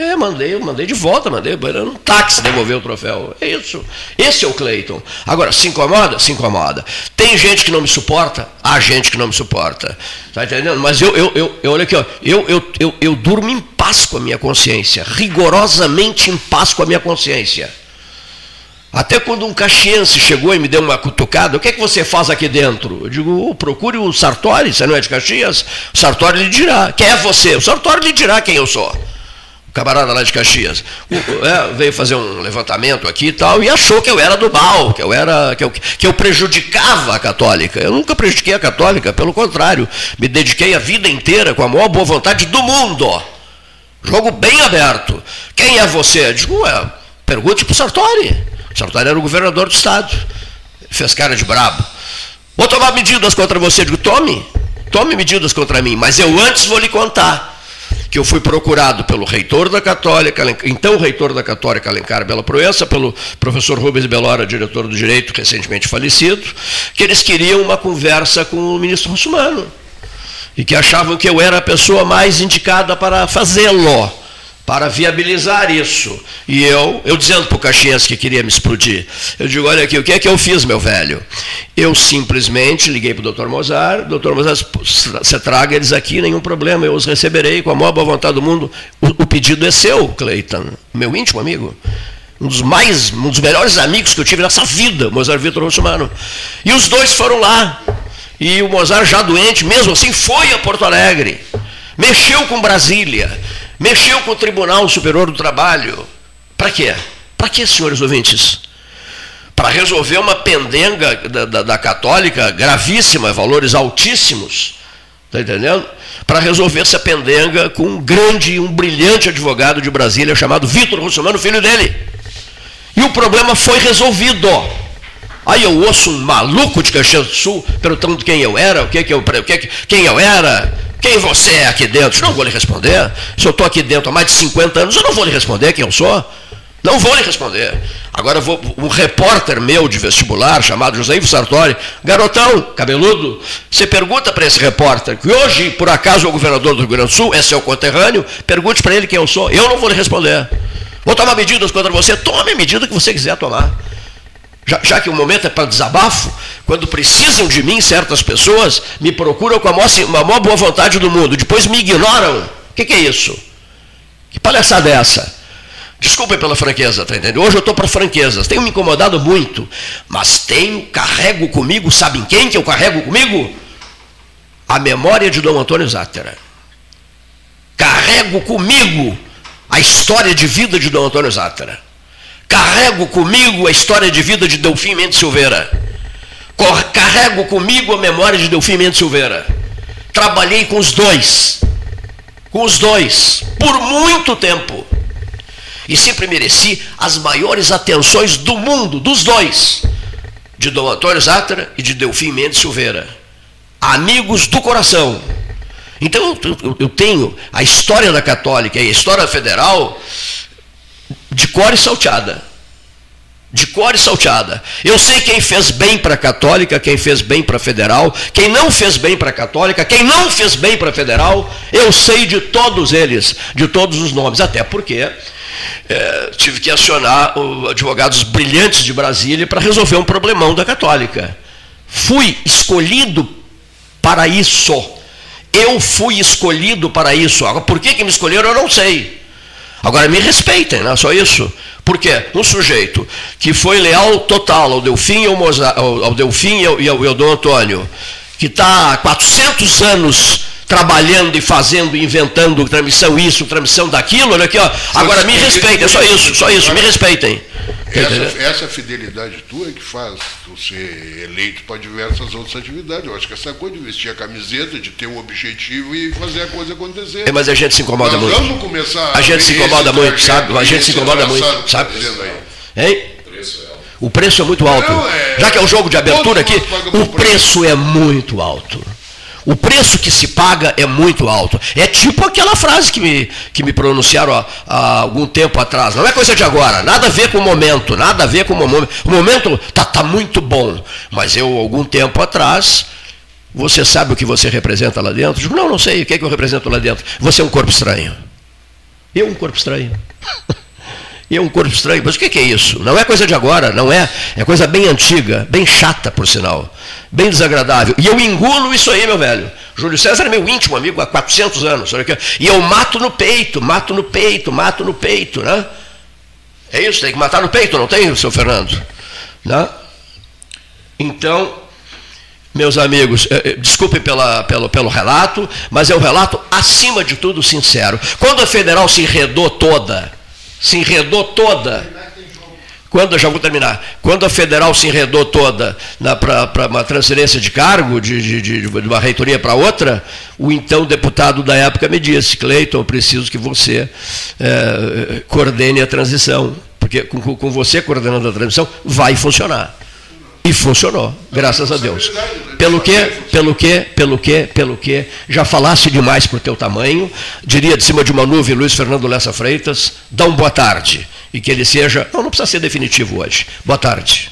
É, mandei, mandei de volta, mandei um táxi devolver o troféu. É isso. Esse é o Cleiton. Agora, se incomoda? Se incomoda. Tem gente que não me suporta? Há gente que não me suporta. Tá entendendo? Mas eu, eu, eu, eu olha aqui, ó, eu, eu, eu, eu durmo em paz com a minha consciência, rigorosamente em paz com a minha consciência. Até quando um caxiense chegou e me deu uma cutucada, o que é que você faz aqui dentro? Eu digo, oh, procure o Sartori, você não é de Caxias? O Sartori lhe dirá. Quem é você? O Sartori lhe dirá quem eu sou camarada lá de Caxias, é, veio fazer um levantamento aqui e tal, e achou que eu era do mal, que eu era que eu, que eu prejudicava a católica. Eu nunca prejudiquei a católica, pelo contrário, me dediquei a vida inteira com a maior boa vontade do mundo. Jogo bem aberto. Quem é você? Eu digo, é, pergunte para o Sartori. Sartori era o governador do estado. Fez cara de brabo. Vou tomar medidas contra você. Eu digo, tome, tome medidas contra mim, mas eu antes vou lhe contar que eu fui procurado pelo reitor da Católica, então reitor da Católica Alencar Bela Proença, pelo professor Rubens Belora, diretor do Direito, recentemente falecido, que eles queriam uma conversa com o ministro Russumano e que achavam que eu era a pessoa mais indicada para fazê-lo para viabilizar isso. E eu, eu dizendo para o Caxias que queria me explodir, eu digo, olha aqui, o que é que eu fiz, meu velho? Eu simplesmente liguei para o doutor Mozart, doutor Mozart, você traga eles aqui, nenhum problema, eu os receberei com a maior boa vontade do mundo. O, o pedido é seu, Cleiton, meu íntimo amigo. Um dos mais, um dos melhores amigos que eu tive nessa vida, Mozart Vitor Russumano. E os dois foram lá. E o Mozart, já doente, mesmo assim, foi a Porto Alegre. Mexeu com Brasília Mexeu com o Tribunal Superior do Trabalho. Para quê? Para quê, senhores ouvintes? Para resolver uma pendenga da, da, da católica gravíssima, valores altíssimos. Está entendendo? Para resolver essa pendenga com um grande um brilhante advogado de Brasília chamado Vitor Russomano, filho dele. E o problema foi resolvido. Aí eu ouço um maluco de Caxias do Sul perguntando quem eu era, o que, que eu, o que, quem eu era, quem você é aqui dentro? Não vou lhe responder. Se eu estou aqui dentro há mais de 50 anos, eu não vou lhe responder quem eu sou. Não vou lhe responder. Agora vou, um repórter meu de vestibular, chamado José Ivo Sartori, garotão, cabeludo, você pergunta para esse repórter, que hoje, por acaso, é o governador do Rio Grande do Sul, é seu conterrâneo, pergunte para ele quem eu sou. Eu não vou lhe responder. Vou tomar medidas contra você, tome a medida que você quiser tomar já, já, que o momento é para desabafo, quando precisam de mim, certas pessoas me procuram com a maior, a maior boa vontade do mundo, depois me ignoram. O que, que, é isso? Que palhaçada é essa? Desculpem pela franqueza, tá entendendo? Hoje eu estou para franquezas, tenho me incomodado muito, mas tenho, carrego comigo, sabem quem que eu carrego comigo? A memória de Dom Antônio Zátera. Carrego comigo a história de vida de Dom Antônio Zátera Carrego comigo a história de vida de Delfim Mendes Silveira. Carrego comigo a memória de Delfim Mendes Silveira. Trabalhei com os dois. Com os dois. Por muito tempo. E sempre mereci as maiores atenções do mundo, dos dois. De Dom Antônio Zátera e de Delfim Mendes Silveira. Amigos do coração. Então eu tenho a história da Católica e a história federal de cor e salteada. De cor e salteada. Eu sei quem fez bem para a católica, quem fez bem para a federal, quem não fez bem para a católica, quem não fez bem para a federal, eu sei de todos eles, de todos os nomes, até porque é, tive que acionar advogados brilhantes de Brasília para resolver um problemão da católica. Fui escolhido para isso. Eu fui escolhido para isso. Agora, por que, que me escolheram, eu não sei. Agora me respeitem, não é só isso. Porque um sujeito que foi leal total ao Delfim, ao, ao, Delfim e ao, e ao, e Dom Antônio, que está há 400 anos trabalhando e fazendo, inventando transmissão isso, transmissão daquilo, olha aqui, ó. Agora me respeitem, só isso, só isso, me respeitem. Essa, essa fidelidade tua é que faz tu ser eleito para diversas outras atividades. Eu acho que essa coisa de vestir a camiseta, de ter um objetivo e fazer a coisa acontecer. É, mas a gente se incomoda Nós muito. Vamos começar a gente se incomoda muito, sabe? A gente se incomoda muito, sabe? Hein? O preço é muito alto. Já que é o jogo de abertura aqui, o preço é muito alto. O preço que se paga é muito alto. É tipo aquela frase que me, que me pronunciaram há, há algum tempo atrás. Não é coisa de agora, nada a ver com o momento, nada a ver com o momento. O momento está tá muito bom, mas eu, algum tempo atrás, você sabe o que você representa lá dentro? Eu digo, não, não sei o que, é que eu represento lá dentro. Você é um corpo estranho. Eu um corpo estranho. E é um corpo estranho. Mas o que é isso? Não é coisa de agora, não é. É coisa bem antiga, bem chata, por sinal. Bem desagradável. E eu engulo isso aí, meu velho. Júlio César é meu íntimo amigo há 400 anos. E eu mato no peito, mato no peito, mato no peito. Né? É isso, tem que matar no peito, não tem, seu Fernando? Né? Então, meus amigos, eh, desculpem pela, pelo, pelo relato, mas é um relato, acima de tudo, sincero. Quando a federal se enredou toda se enredou toda. Quando, já vou terminar, quando a federal se enredou toda para uma transferência de cargo de, de, de, de uma reitoria para outra, o então deputado da época me disse, Cleiton, preciso que você é, coordene a transição, porque com, com você coordenando a transição vai funcionar. E funcionou, graças a Deus. Pelo que, pelo que, pelo que, pelo que, já falasse demais para o teu tamanho, diria de cima de uma nuvem Luiz Fernando Lessa Freitas, dá um boa tarde e que ele seja. Não, não precisa ser definitivo hoje. Boa tarde.